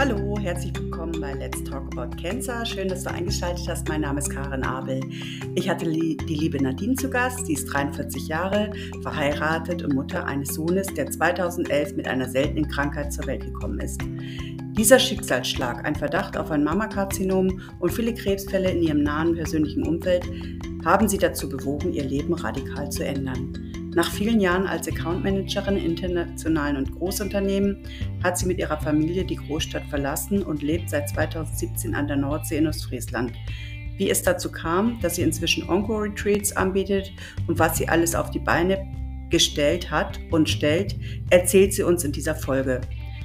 Hallo, herzlich willkommen bei Let's Talk About Cancer. Schön, dass du eingeschaltet hast. Mein Name ist Karin Abel. Ich hatte die liebe Nadine zu Gast. Sie ist 43 Jahre, verheiratet und Mutter eines Sohnes, der 2011 mit einer seltenen Krankheit zur Welt gekommen ist. Dieser Schicksalsschlag, ein Verdacht auf ein Mammakarzinom und viele Krebsfälle in ihrem nahen persönlichen Umfeld haben sie dazu bewogen, ihr Leben radikal zu ändern. Nach vielen Jahren als Accountmanagerin in internationalen und Großunternehmen hat sie mit ihrer Familie die Großstadt verlassen und lebt seit 2017 an der Nordsee in Ostfriesland. Wie es dazu kam, dass sie inzwischen Onco-Retreats anbietet und was sie alles auf die Beine gestellt hat und stellt, erzählt sie uns in dieser Folge.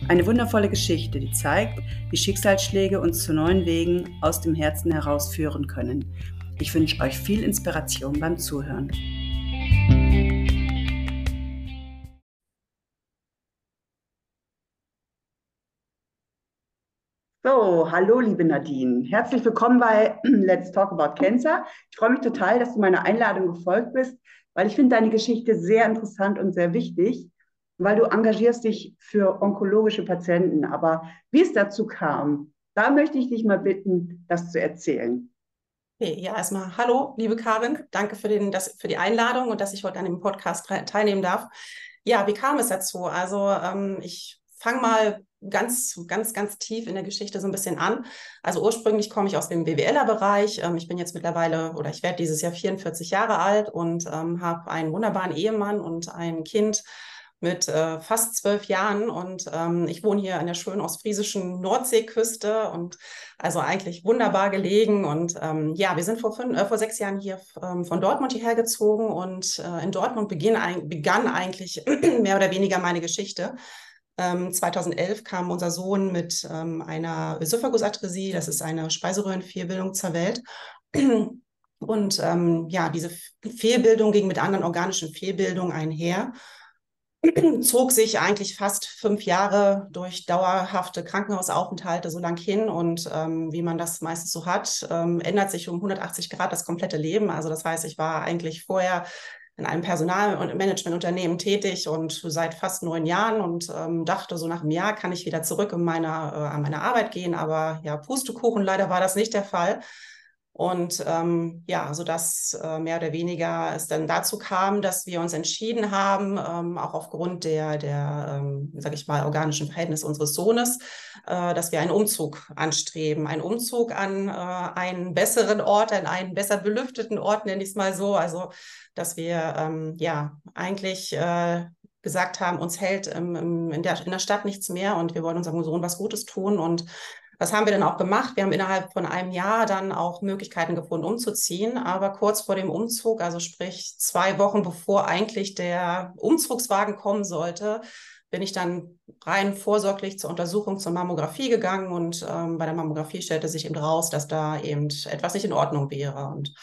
Eine wundervolle Geschichte, die zeigt, wie Schicksalsschläge uns zu neuen Wegen aus dem Herzen heraus führen können. Ich wünsche euch viel Inspiration beim Zuhören. Hallo liebe Nadine. Herzlich willkommen bei Let's Talk About Cancer. Ich freue mich total, dass du meiner Einladung gefolgt bist, weil ich finde deine Geschichte sehr interessant und sehr wichtig, weil du engagierst dich für onkologische Patienten. Aber wie es dazu kam, da möchte ich dich mal bitten, das zu erzählen. Okay, ja, erstmal hallo, liebe Karin. Danke für, den, das, für die Einladung und dass ich heute an dem Podcast teilnehmen darf. Ja, wie kam es dazu? Also ähm, ich fange mal ganz, ganz, ganz tief in der Geschichte so ein bisschen an. Also ursprünglich komme ich aus dem BWLer-Bereich. Ähm, ich bin jetzt mittlerweile oder ich werde dieses Jahr 44 Jahre alt und ähm, habe einen wunderbaren Ehemann und ein Kind mit äh, fast zwölf Jahren und ähm, ich wohne hier an der schönen ostfriesischen Nordseeküste und also eigentlich wunderbar gelegen und ähm, ja, wir sind vor, fünf, äh, vor sechs Jahren hier ähm, von Dortmund hierher gezogen und äh, in Dortmund beginn, begann eigentlich mehr oder weniger meine Geschichte. 2011 ähm, kam unser Sohn mit ähm, einer Ösophagusatresie, das ist eine Speiseröhrenfehlbildung zur Welt. Und ähm, ja, diese Fehlbildung ging mit anderen organischen Fehlbildungen einher, zog sich eigentlich fast fünf Jahre durch dauerhafte Krankenhausaufenthalte so lang hin. Und ähm, wie man das meistens so hat, ähm, ändert sich um 180 Grad das komplette Leben. Also das heißt, ich war eigentlich vorher in einem Personal- und Managementunternehmen tätig und seit fast neun Jahren und ähm, dachte, so nach einem Jahr kann ich wieder zurück in meiner, äh, an meine Arbeit gehen. Aber ja, Pustekuchen, leider war das nicht der Fall. Und ähm, ja, sodass äh, mehr oder weniger es dann dazu kam, dass wir uns entschieden haben, ähm, auch aufgrund der, der ähm, sage ich mal, organischen Verhältnisse unseres Sohnes, äh, dass wir einen Umzug anstreben. Einen Umzug an äh, einen besseren Ort, an einen besser belüfteten Ort, nenne ich es mal so. Also, dass wir ähm, ja eigentlich äh, gesagt haben, uns hält ähm, in, der, in der Stadt nichts mehr und wir wollen unserem Sohn was Gutes tun und das haben wir dann auch gemacht. Wir haben innerhalb von einem Jahr dann auch Möglichkeiten gefunden, umzuziehen. Aber kurz vor dem Umzug, also sprich zwei Wochen bevor eigentlich der Umzugswagen kommen sollte, bin ich dann rein vorsorglich zur Untersuchung zur Mammographie gegangen und ähm, bei der Mammographie stellte sich eben raus, dass da eben etwas nicht in Ordnung wäre. Und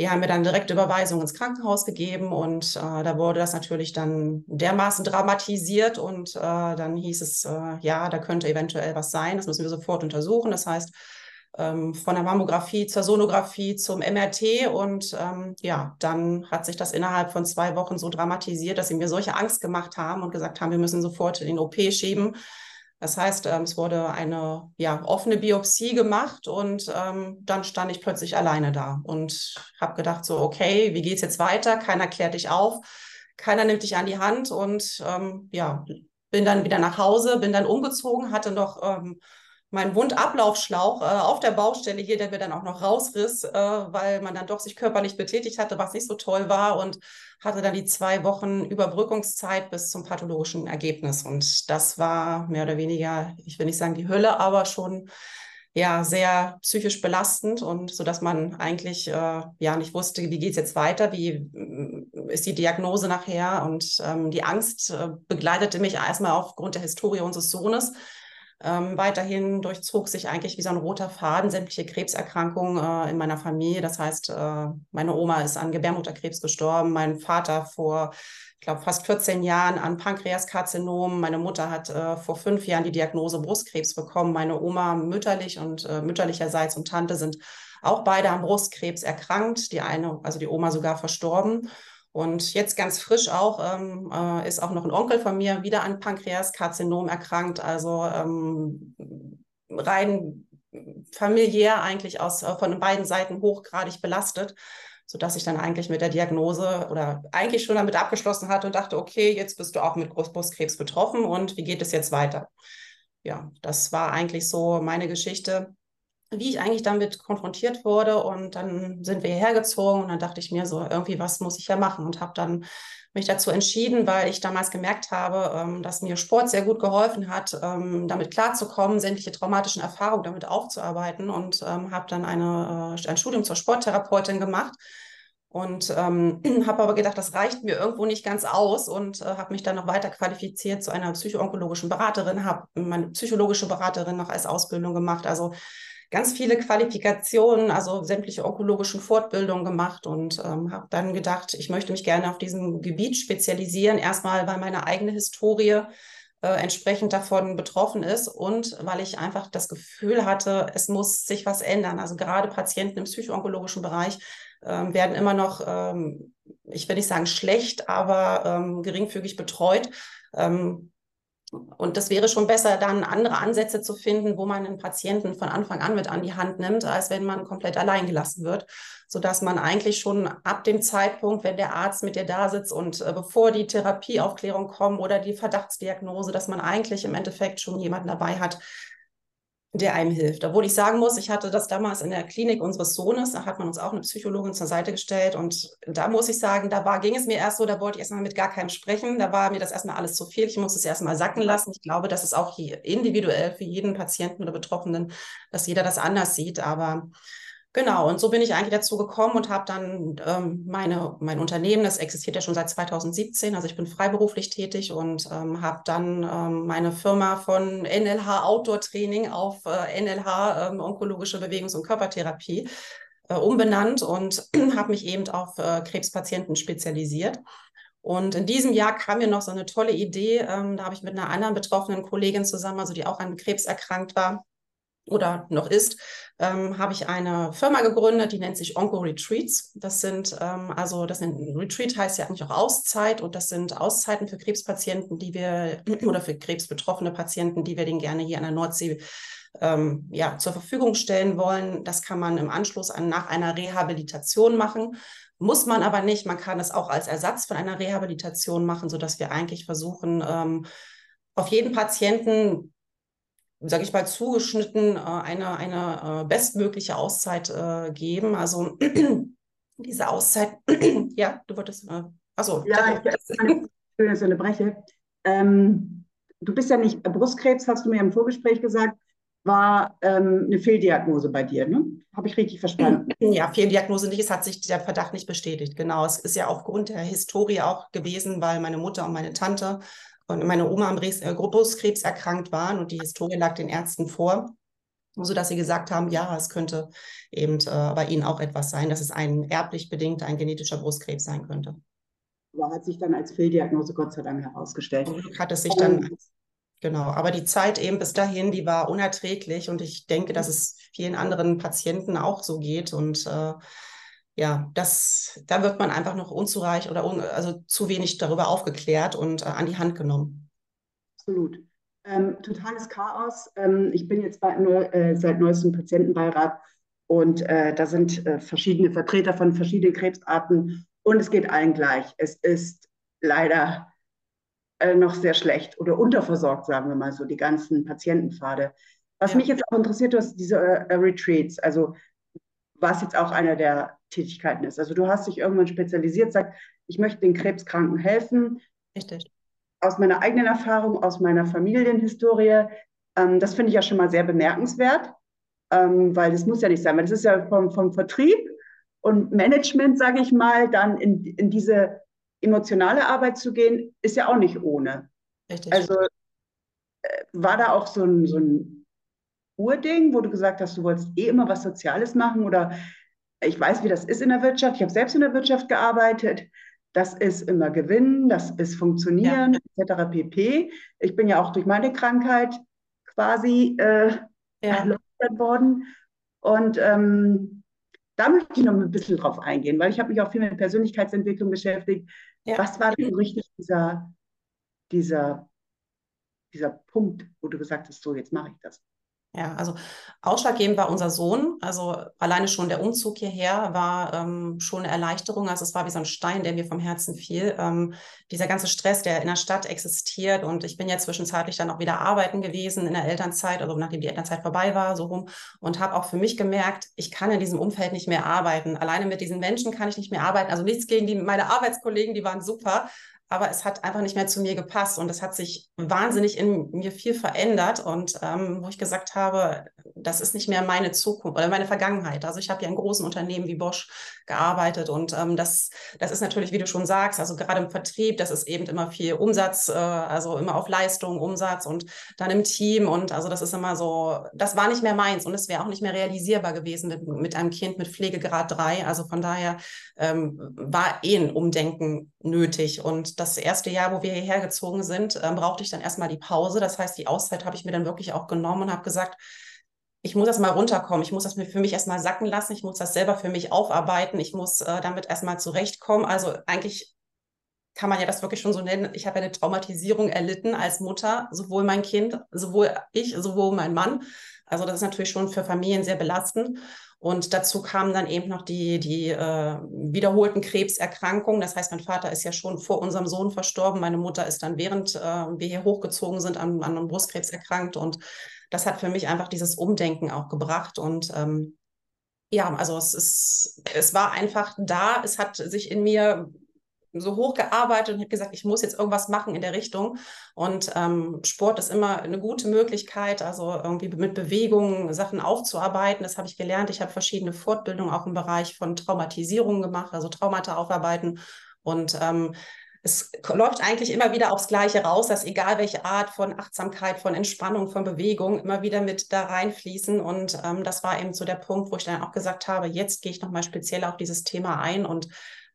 die haben mir dann direkt Überweisung ins Krankenhaus gegeben und äh, da wurde das natürlich dann dermaßen dramatisiert und äh, dann hieß es, äh, ja, da könnte eventuell was sein, das müssen wir sofort untersuchen. Das heißt, ähm, von der Mammographie zur Sonographie zum MRT und ähm, ja, dann hat sich das innerhalb von zwei Wochen so dramatisiert, dass sie mir solche Angst gemacht haben und gesagt haben, wir müssen sofort in den OP schieben. Das heißt, ähm, es wurde eine ja, offene Biopsie gemacht und ähm, dann stand ich plötzlich alleine da und habe gedacht, so, okay, wie geht es jetzt weiter? Keiner klärt dich auf, keiner nimmt dich an die Hand und ähm, ja, bin dann wieder nach Hause, bin dann umgezogen, hatte noch ähm, meinen Wundablaufschlauch äh, auf der Baustelle hier, der mir dann auch noch rausriss, äh, weil man dann doch sich körperlich betätigt hatte, was nicht so toll war und hatte dann die zwei Wochen Überbrückungszeit bis zum pathologischen Ergebnis. Und das war mehr oder weniger, ich will nicht sagen die Hölle, aber schon ja sehr psychisch belastend und so dass man eigentlich äh, ja nicht wusste, wie geht es jetzt weiter, wie äh, ist die Diagnose nachher und ähm, die Angst äh, begleitete mich erstmal aufgrund der Historie unseres Sohnes ähm, weiterhin durchzog sich eigentlich wie so ein roter Faden sämtliche Krebserkrankungen äh, in meiner Familie. Das heißt, äh, meine Oma ist an Gebärmutterkrebs gestorben, mein Vater vor, ich glaube, fast 14 Jahren an Pankreaskarzinom. Meine Mutter hat äh, vor fünf Jahren die Diagnose Brustkrebs bekommen. Meine Oma mütterlich und äh, mütterlicherseits und Tante sind auch beide an Brustkrebs erkrankt. Die eine, also die Oma sogar verstorben. Und jetzt ganz frisch auch ähm, äh, ist auch noch ein Onkel von mir wieder an Pankreaskarzinom erkrankt. Also ähm, rein familiär eigentlich aus, äh, von beiden Seiten hochgradig belastet, sodass ich dann eigentlich mit der Diagnose oder eigentlich schon damit abgeschlossen hatte und dachte, okay, jetzt bist du auch mit Brustkrebs betroffen und wie geht es jetzt weiter? Ja, das war eigentlich so meine Geschichte, wie ich eigentlich damit konfrontiert wurde. Und dann sind wir hierher gezogen und dann dachte ich mir so, irgendwie was muss ich ja machen und habe dann mich dazu entschieden, weil ich damals gemerkt habe, ähm, dass mir Sport sehr gut geholfen hat, ähm, damit klarzukommen, sämtliche traumatischen Erfahrungen damit aufzuarbeiten und ähm, habe dann eine, äh, ein Studium zur Sporttherapeutin gemacht und ähm, habe aber gedacht, das reicht mir irgendwo nicht ganz aus und äh, habe mich dann noch weiter qualifiziert zu einer psychoonkologischen Beraterin, habe meine psychologische Beraterin noch als Ausbildung gemacht. Also ganz viele Qualifikationen, also sämtliche onkologischen Fortbildungen gemacht und ähm, habe dann gedacht, ich möchte mich gerne auf diesem Gebiet spezialisieren. Erstmal, weil meine eigene Historie äh, entsprechend davon betroffen ist und weil ich einfach das Gefühl hatte, es muss sich was ändern. Also gerade Patienten im psychoonkologischen Bereich ähm, werden immer noch, ähm, ich will nicht sagen schlecht, aber ähm, geringfügig betreut. Ähm, und das wäre schon besser, dann andere Ansätze zu finden, wo man einen Patienten von Anfang an mit an die Hand nimmt, als wenn man komplett allein gelassen wird, sodass man eigentlich schon ab dem Zeitpunkt, wenn der Arzt mit dir da sitzt und äh, bevor die Therapieaufklärung kommt oder die Verdachtsdiagnose, dass man eigentlich im Endeffekt schon jemanden dabei hat, der einem hilft. Obwohl ich sagen muss, ich hatte das damals in der Klinik unseres Sohnes, da hat man uns auch eine Psychologin zur Seite gestellt und da muss ich sagen, da war, ging es mir erst so, da wollte ich erstmal mit gar keinem sprechen, da war mir das erstmal alles zu viel, ich musste es erstmal sacken lassen. Ich glaube, das ist auch individuell für jeden Patienten oder Betroffenen, dass jeder das anders sieht, aber Genau, und so bin ich eigentlich dazu gekommen und habe dann ähm, meine, mein Unternehmen, das existiert ja schon seit 2017, also ich bin freiberuflich tätig und ähm, habe dann ähm, meine Firma von NLH Outdoor Training auf äh, NLH ähm, Onkologische Bewegungs- und Körpertherapie äh, umbenannt und habe mich eben auf äh, Krebspatienten spezialisiert. Und in diesem Jahr kam mir noch so eine tolle Idee, ähm, da habe ich mit einer anderen betroffenen Kollegin zusammen, also die auch an Krebs erkrankt war, oder noch ist, ähm, habe ich eine Firma gegründet, die nennt sich Onco Retreats. Das sind ähm, also, das sind, Retreat heißt ja eigentlich auch Auszeit und das sind Auszeiten für Krebspatienten, die wir oder für krebsbetroffene Patienten, die wir den gerne hier an der Nordsee ähm, ja, zur Verfügung stellen wollen. Das kann man im Anschluss an, nach einer Rehabilitation machen. Muss man aber nicht. Man kann es auch als Ersatz von einer Rehabilitation machen, sodass wir eigentlich versuchen, ähm, auf jeden Patienten sage ich mal, zugeschnitten äh, eine, eine äh, bestmögliche Auszeit äh, geben. Also diese Auszeit, ja, du wolltest, äh, achso. Ja, ich schön, dass ich unterbreche. Ähm, du bist ja nicht, Brustkrebs, hast du mir im Vorgespräch gesagt, war ähm, eine Fehldiagnose bei dir, ne? Habe ich richtig verstanden? Ja, Fehldiagnose nicht, es hat sich der Verdacht nicht bestätigt, genau. Es ist ja aufgrund der Historie auch gewesen, weil meine Mutter und meine Tante und meine Oma am äh, Brustkrebs erkrankt waren und die Historie lag den Ärzten vor, sodass sie gesagt haben, ja, es könnte eben äh, bei ihnen auch etwas sein, dass es ein erblich bedingter, ein genetischer Brustkrebs sein könnte. Aber hat sich dann als Fehldiagnose Gott sei Dank herausgestellt. Und hat es sich dann, genau, aber die Zeit eben bis dahin, die war unerträglich und ich denke, dass es vielen anderen Patienten auch so geht und äh, ja, das, da wird man einfach noch unzureichend oder un, also zu wenig darüber aufgeklärt und äh, an die Hand genommen. Absolut. Ähm, totales Chaos. Ähm, ich bin jetzt bei, äh, seit neuestem Patientenbeirat und äh, da sind äh, verschiedene Vertreter von verschiedenen Krebsarten und es geht allen gleich. Es ist leider äh, noch sehr schlecht oder unterversorgt, sagen wir mal so, die ganzen Patientenpfade. Was ja. mich jetzt auch interessiert, du hast diese äh, Retreats, also was jetzt auch einer der Tätigkeiten ist. Also du hast dich irgendwann spezialisiert, sagt, ich möchte den Krebskranken helfen. Richtig. Aus meiner eigenen Erfahrung, aus meiner Familienhistorie. Ähm, das finde ich ja schon mal sehr bemerkenswert, ähm, weil das muss ja nicht sein, weil das ist ja vom, vom Vertrieb und Management, sage ich mal, dann in, in diese emotionale Arbeit zu gehen, ist ja auch nicht ohne. Richtig. Also äh, war da auch so ein, so ein Urding, wo du gesagt hast, du wolltest eh immer was Soziales machen oder ich weiß, wie das ist in der Wirtschaft. Ich habe selbst in der Wirtschaft gearbeitet. Das ist immer Gewinnen, das ist Funktionieren, ja. etc. pp. Ich bin ja auch durch meine Krankheit quasi äh, ja. worden. Und ähm, da möchte ich noch ein bisschen drauf eingehen, weil ich habe mich auch viel mit Persönlichkeitsentwicklung beschäftigt. Ja. Was war denn richtig dieser, dieser, dieser Punkt, wo du gesagt hast, so jetzt mache ich das? Ja, also ausschlaggebend war unser Sohn. Also alleine schon der Umzug hierher war ähm, schon eine Erleichterung. Also es war wie so ein Stein, der mir vom Herzen fiel. Ähm, dieser ganze Stress, der in der Stadt existiert. Und ich bin ja zwischenzeitlich dann auch wieder arbeiten gewesen in der Elternzeit, also nachdem die Elternzeit vorbei war, so rum. Und habe auch für mich gemerkt, ich kann in diesem Umfeld nicht mehr arbeiten. Alleine mit diesen Menschen kann ich nicht mehr arbeiten. Also nichts gegen die, meine Arbeitskollegen, die waren super aber es hat einfach nicht mehr zu mir gepasst und es hat sich wahnsinnig in mir viel verändert und ähm, wo ich gesagt habe, das ist nicht mehr meine Zukunft oder meine Vergangenheit. Also ich habe ja in großen Unternehmen wie Bosch gearbeitet und ähm, das, das ist natürlich, wie du schon sagst, also gerade im Vertrieb, das ist eben immer viel Umsatz, äh, also immer auf Leistung, Umsatz und dann im Team und also das ist immer so, das war nicht mehr meins und es wäre auch nicht mehr realisierbar gewesen mit, mit einem Kind mit Pflegegrad 3. Also von daher ähm, war eh ein Umdenken nötig und das erste Jahr, wo wir hierher gezogen sind, ähm, brauchte ich dann erstmal die Pause. Das heißt, die Auszeit habe ich mir dann wirklich auch genommen und habe gesagt, ich muss erstmal runterkommen, ich muss das für mich erstmal sacken lassen, ich muss das selber für mich aufarbeiten, ich muss äh, damit erstmal zurechtkommen. Also eigentlich kann man ja das wirklich schon so nennen. Ich habe eine Traumatisierung erlitten als Mutter, sowohl mein Kind, sowohl ich, sowohl mein Mann. Also das ist natürlich schon für Familien sehr belastend. Und dazu kamen dann eben noch die, die äh, wiederholten Krebserkrankungen. Das heißt, mein Vater ist ja schon vor unserem Sohn verstorben. Meine Mutter ist dann, während äh, wir hier hochgezogen sind, an, an einem Brustkrebs erkrankt. Und das hat für mich einfach dieses Umdenken auch gebracht. Und ähm, ja, also es ist, es war einfach da. Es hat sich in mir so hochgearbeitet und habe gesagt, ich muss jetzt irgendwas machen in der Richtung. Und ähm, Sport ist immer eine gute Möglichkeit, also irgendwie mit Bewegungen Sachen aufzuarbeiten. Das habe ich gelernt. Ich habe verschiedene Fortbildungen auch im Bereich von Traumatisierung gemacht, also Traumata aufarbeiten. Und ähm, es läuft eigentlich immer wieder aufs Gleiche raus, dass egal welche Art von Achtsamkeit, von Entspannung, von Bewegung immer wieder mit da reinfließen. Und ähm, das war eben so der Punkt, wo ich dann auch gesagt habe, jetzt gehe ich nochmal speziell auf dieses Thema ein und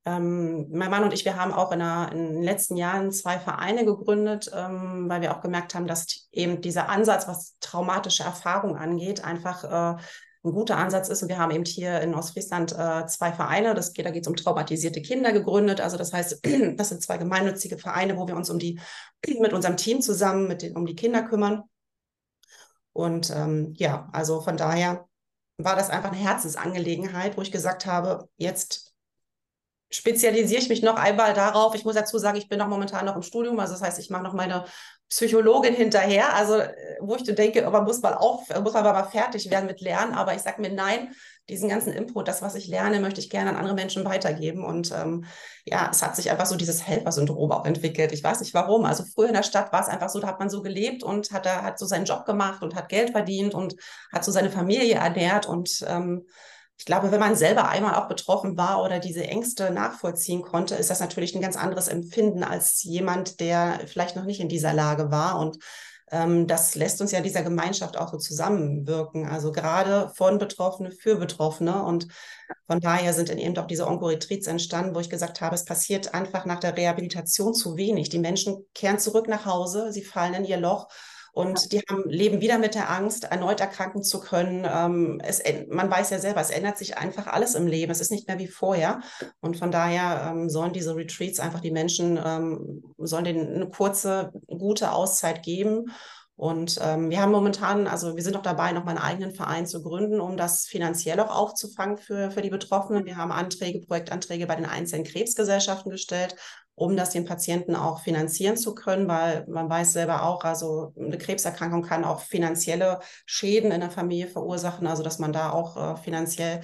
ähm, mein Mann und ich, wir haben auch in, der, in, den letzten Jahren zwei Vereine gegründet, ähm, weil wir auch gemerkt haben, dass eben dieser Ansatz, was traumatische Erfahrungen angeht, einfach äh, ein guter Ansatz ist. Und wir haben eben hier in Ostfriesland äh, zwei Vereine, das da geht es um traumatisierte Kinder gegründet. Also das heißt, das sind zwei gemeinnützige Vereine, wo wir uns um die, mit unserem Team zusammen mit den, um die Kinder kümmern. Und ähm, ja, also von daher war das einfach eine Herzensangelegenheit, wo ich gesagt habe, jetzt spezialisiere ich mich noch einmal darauf. Ich muss dazu sagen, ich bin noch momentan noch im Studium, also das heißt, ich mache noch meine Psychologin hinterher, also äh, wo ich denke, man muss mal auf, muss man mal fertig werden mit Lernen, aber ich sage mir nein, diesen ganzen Input, das, was ich lerne, möchte ich gerne an andere Menschen weitergeben. Und ähm, ja, es hat sich einfach so dieses Helfersyndrom auch entwickelt. Ich weiß nicht warum. Also früher in der Stadt war es einfach so, da hat man so gelebt und hat, hat so seinen Job gemacht und hat Geld verdient und hat so seine Familie ernährt und ähm, ich glaube, wenn man selber einmal auch betroffen war oder diese Ängste nachvollziehen konnte, ist das natürlich ein ganz anderes Empfinden als jemand, der vielleicht noch nicht in dieser Lage war. Und ähm, das lässt uns ja dieser Gemeinschaft auch so zusammenwirken. Also gerade von Betroffene für Betroffene. Und von daher sind dann eben auch diese Onkoretreats entstanden, wo ich gesagt habe, es passiert einfach nach der Rehabilitation zu wenig. Die Menschen kehren zurück nach Hause, sie fallen in ihr Loch und die haben, leben wieder mit der Angst, erneut erkranken zu können. Ähm, es, man weiß ja selber, es ändert sich einfach alles im Leben. Es ist nicht mehr wie vorher. Und von daher ähm, sollen diese Retreats einfach die Menschen, ähm, sollen denen eine kurze, gute Auszeit geben. Und ähm, wir haben momentan, also wir sind noch dabei, noch mal einen eigenen Verein zu gründen, um das finanziell auch aufzufangen für, für die Betroffenen. Wir haben Anträge, Projektanträge bei den einzelnen Krebsgesellschaften gestellt um das den Patienten auch finanzieren zu können, weil man weiß selber auch, also eine Krebserkrankung kann auch finanzielle Schäden in der Familie verursachen, also dass man da auch äh, finanziell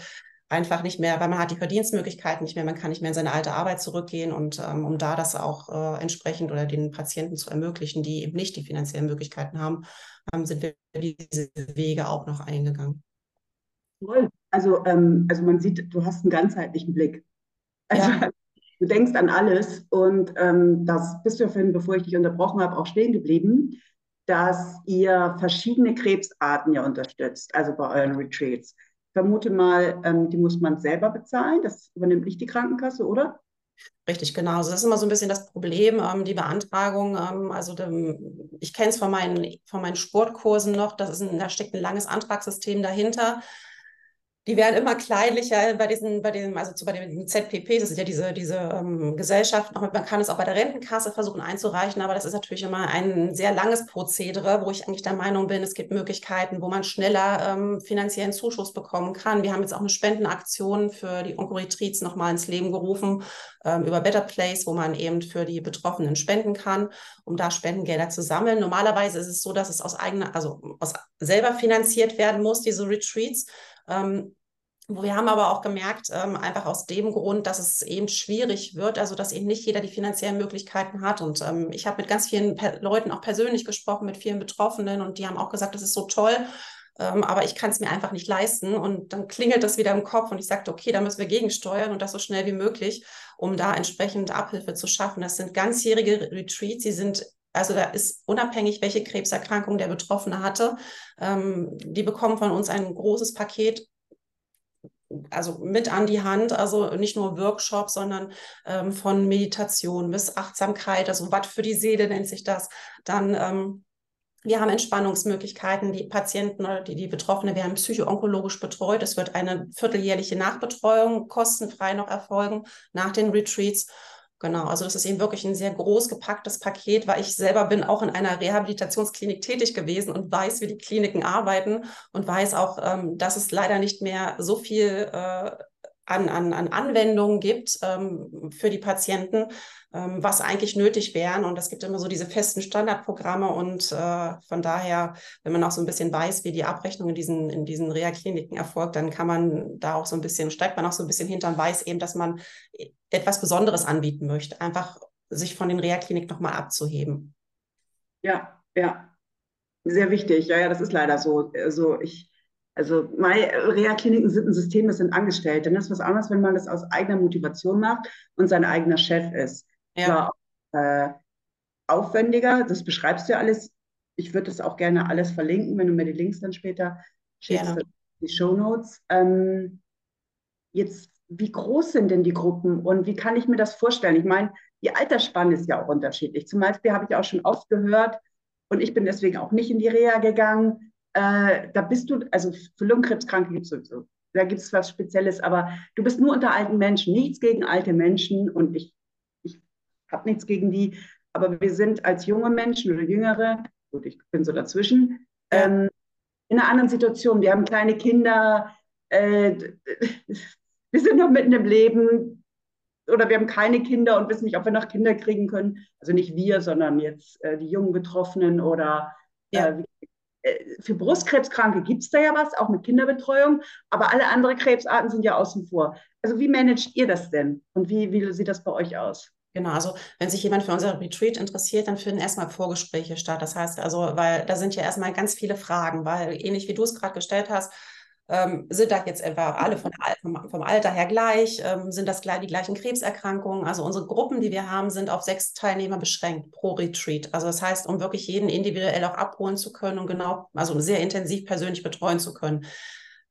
einfach nicht mehr, weil man hat die Verdienstmöglichkeiten nicht mehr, man kann nicht mehr in seine alte Arbeit zurückgehen und ähm, um da das auch äh, entsprechend oder den Patienten zu ermöglichen, die eben nicht die finanziellen Möglichkeiten haben, ähm, sind wir diese Wege auch noch eingegangen. Toll. Also, ähm, also man sieht, du hast einen ganzheitlichen Blick. Also ja du denkst an alles und ähm, das bist du ja vorhin, bevor ich dich unterbrochen habe, auch stehen geblieben, dass ihr verschiedene Krebsarten ja unterstützt, also bei euren Retreats. Ich vermute mal, ähm, die muss man selber bezahlen, das übernimmt nicht die Krankenkasse, oder? Richtig, genau. Also das ist immer so ein bisschen das Problem, ähm, die Beantragung. Ähm, also dem, ich kenne es von meinen, von meinen Sportkursen noch, das ist ein, da steckt ein langes Antragssystem dahinter. Die werden immer kleinlicher bei diesen, bei den, also bei den ZPP, das sind ja diese, diese ähm, Gesellschaften, man kann es auch bei der Rentenkasse versuchen einzureichen, aber das ist natürlich immer ein sehr langes Prozedere, wo ich eigentlich der Meinung bin, es gibt Möglichkeiten, wo man schneller ähm, finanziellen Zuschuss bekommen kann. Wir haben jetzt auch eine Spendenaktion für die Onkoretreats nochmal ins Leben gerufen, ähm, über Better Place, wo man eben für die Betroffenen spenden kann, um da Spendengelder zu sammeln. Normalerweise ist es so, dass es aus eigener, also aus selber finanziert werden muss, diese Retreats. Ähm, wir haben aber auch gemerkt, ähm, einfach aus dem Grund, dass es eben schwierig wird, also dass eben nicht jeder die finanziellen Möglichkeiten hat. Und ähm, ich habe mit ganz vielen Leuten auch persönlich gesprochen, mit vielen Betroffenen, und die haben auch gesagt, das ist so toll, ähm, aber ich kann es mir einfach nicht leisten. Und dann klingelt das wieder im Kopf und ich sagte, okay, da müssen wir gegensteuern und das so schnell wie möglich, um da entsprechend Abhilfe zu schaffen. Das sind ganzjährige Retreats, sie sind also da ist unabhängig, welche Krebserkrankung der Betroffene hatte, ähm, die bekommen von uns ein großes Paket also mit an die Hand, also nicht nur Workshops, sondern ähm, von Meditation bis Achtsamkeit, also Watt für die Seele nennt sich das. Dann ähm, wir haben Entspannungsmöglichkeiten, die Patienten oder die, die Betroffene werden psychoonkologisch betreut. Es wird eine vierteljährliche Nachbetreuung kostenfrei noch erfolgen nach den Retreats. Genau, also das ist eben wirklich ein sehr groß gepacktes Paket, weil ich selber bin auch in einer Rehabilitationsklinik tätig gewesen und weiß, wie die Kliniken arbeiten und weiß auch, ähm, dass es leider nicht mehr so viel äh, an, an, an Anwendungen gibt ähm, für die Patienten, ähm, was eigentlich nötig wären. Und es gibt immer so diese festen Standardprogramme. Und äh, von daher, wenn man auch so ein bisschen weiß, wie die Abrechnung in diesen, in diesen Reha-Kliniken erfolgt, dann kann man da auch so ein bisschen, steigt man auch so ein bisschen hinter und weiß eben, dass man etwas Besonderes anbieten möchte. Einfach sich von den Reha-Kliniken nochmal abzuheben. Ja, ja. Sehr wichtig. Ja, ja, das ist leider so. Also ich, also Reha-Kliniken sind ein System, das sind Angestellte. Das ist was anderes, wenn man das aus eigener Motivation macht und sein eigener Chef ist. Ja. War, äh, aufwendiger, das beschreibst du ja alles. Ich würde das auch gerne alles verlinken, wenn du mir die Links dann später schickst, die Show Notes. Ähm, jetzt, wie groß sind denn die Gruppen und wie kann ich mir das vorstellen? Ich meine, die Altersspanne ist ja auch unterschiedlich. Zum Beispiel habe ich auch schon oft gehört, und ich bin deswegen auch nicht in die Reha gegangen, äh, da bist du, also für Lungenkrebskranke gibt es sowieso, da gibt es was Spezielles, aber du bist nur unter alten Menschen, nichts gegen alte Menschen und ich habe nichts gegen die, aber wir sind als junge Menschen oder Jüngere, gut, ich bin so dazwischen, ähm, in einer anderen Situation. Wir haben kleine Kinder, äh, wir sind noch mitten im Leben oder wir haben keine Kinder und wissen nicht, ob wir noch Kinder kriegen können. Also nicht wir, sondern jetzt äh, die jungen Betroffenen oder ja. äh für Brustkrebskranke gibt es da ja was, auch mit Kinderbetreuung, aber alle anderen Krebsarten sind ja außen vor. Also wie managt ihr das denn und wie, wie sieht das bei euch aus? Genau, also wenn sich jemand für unser Retreat interessiert, dann finden erstmal Vorgespräche statt. Das heißt also, weil da sind ja erstmal ganz viele Fragen, weil ähnlich wie du es gerade gestellt hast, ähm, sind da jetzt etwa alle von, vom, vom Alter her gleich? Ähm, sind das die gleichen Krebserkrankungen? Also unsere Gruppen, die wir haben, sind auf sechs Teilnehmer beschränkt pro Retreat. Also das heißt, um wirklich jeden individuell auch abholen zu können und genau, also sehr intensiv persönlich betreuen zu können.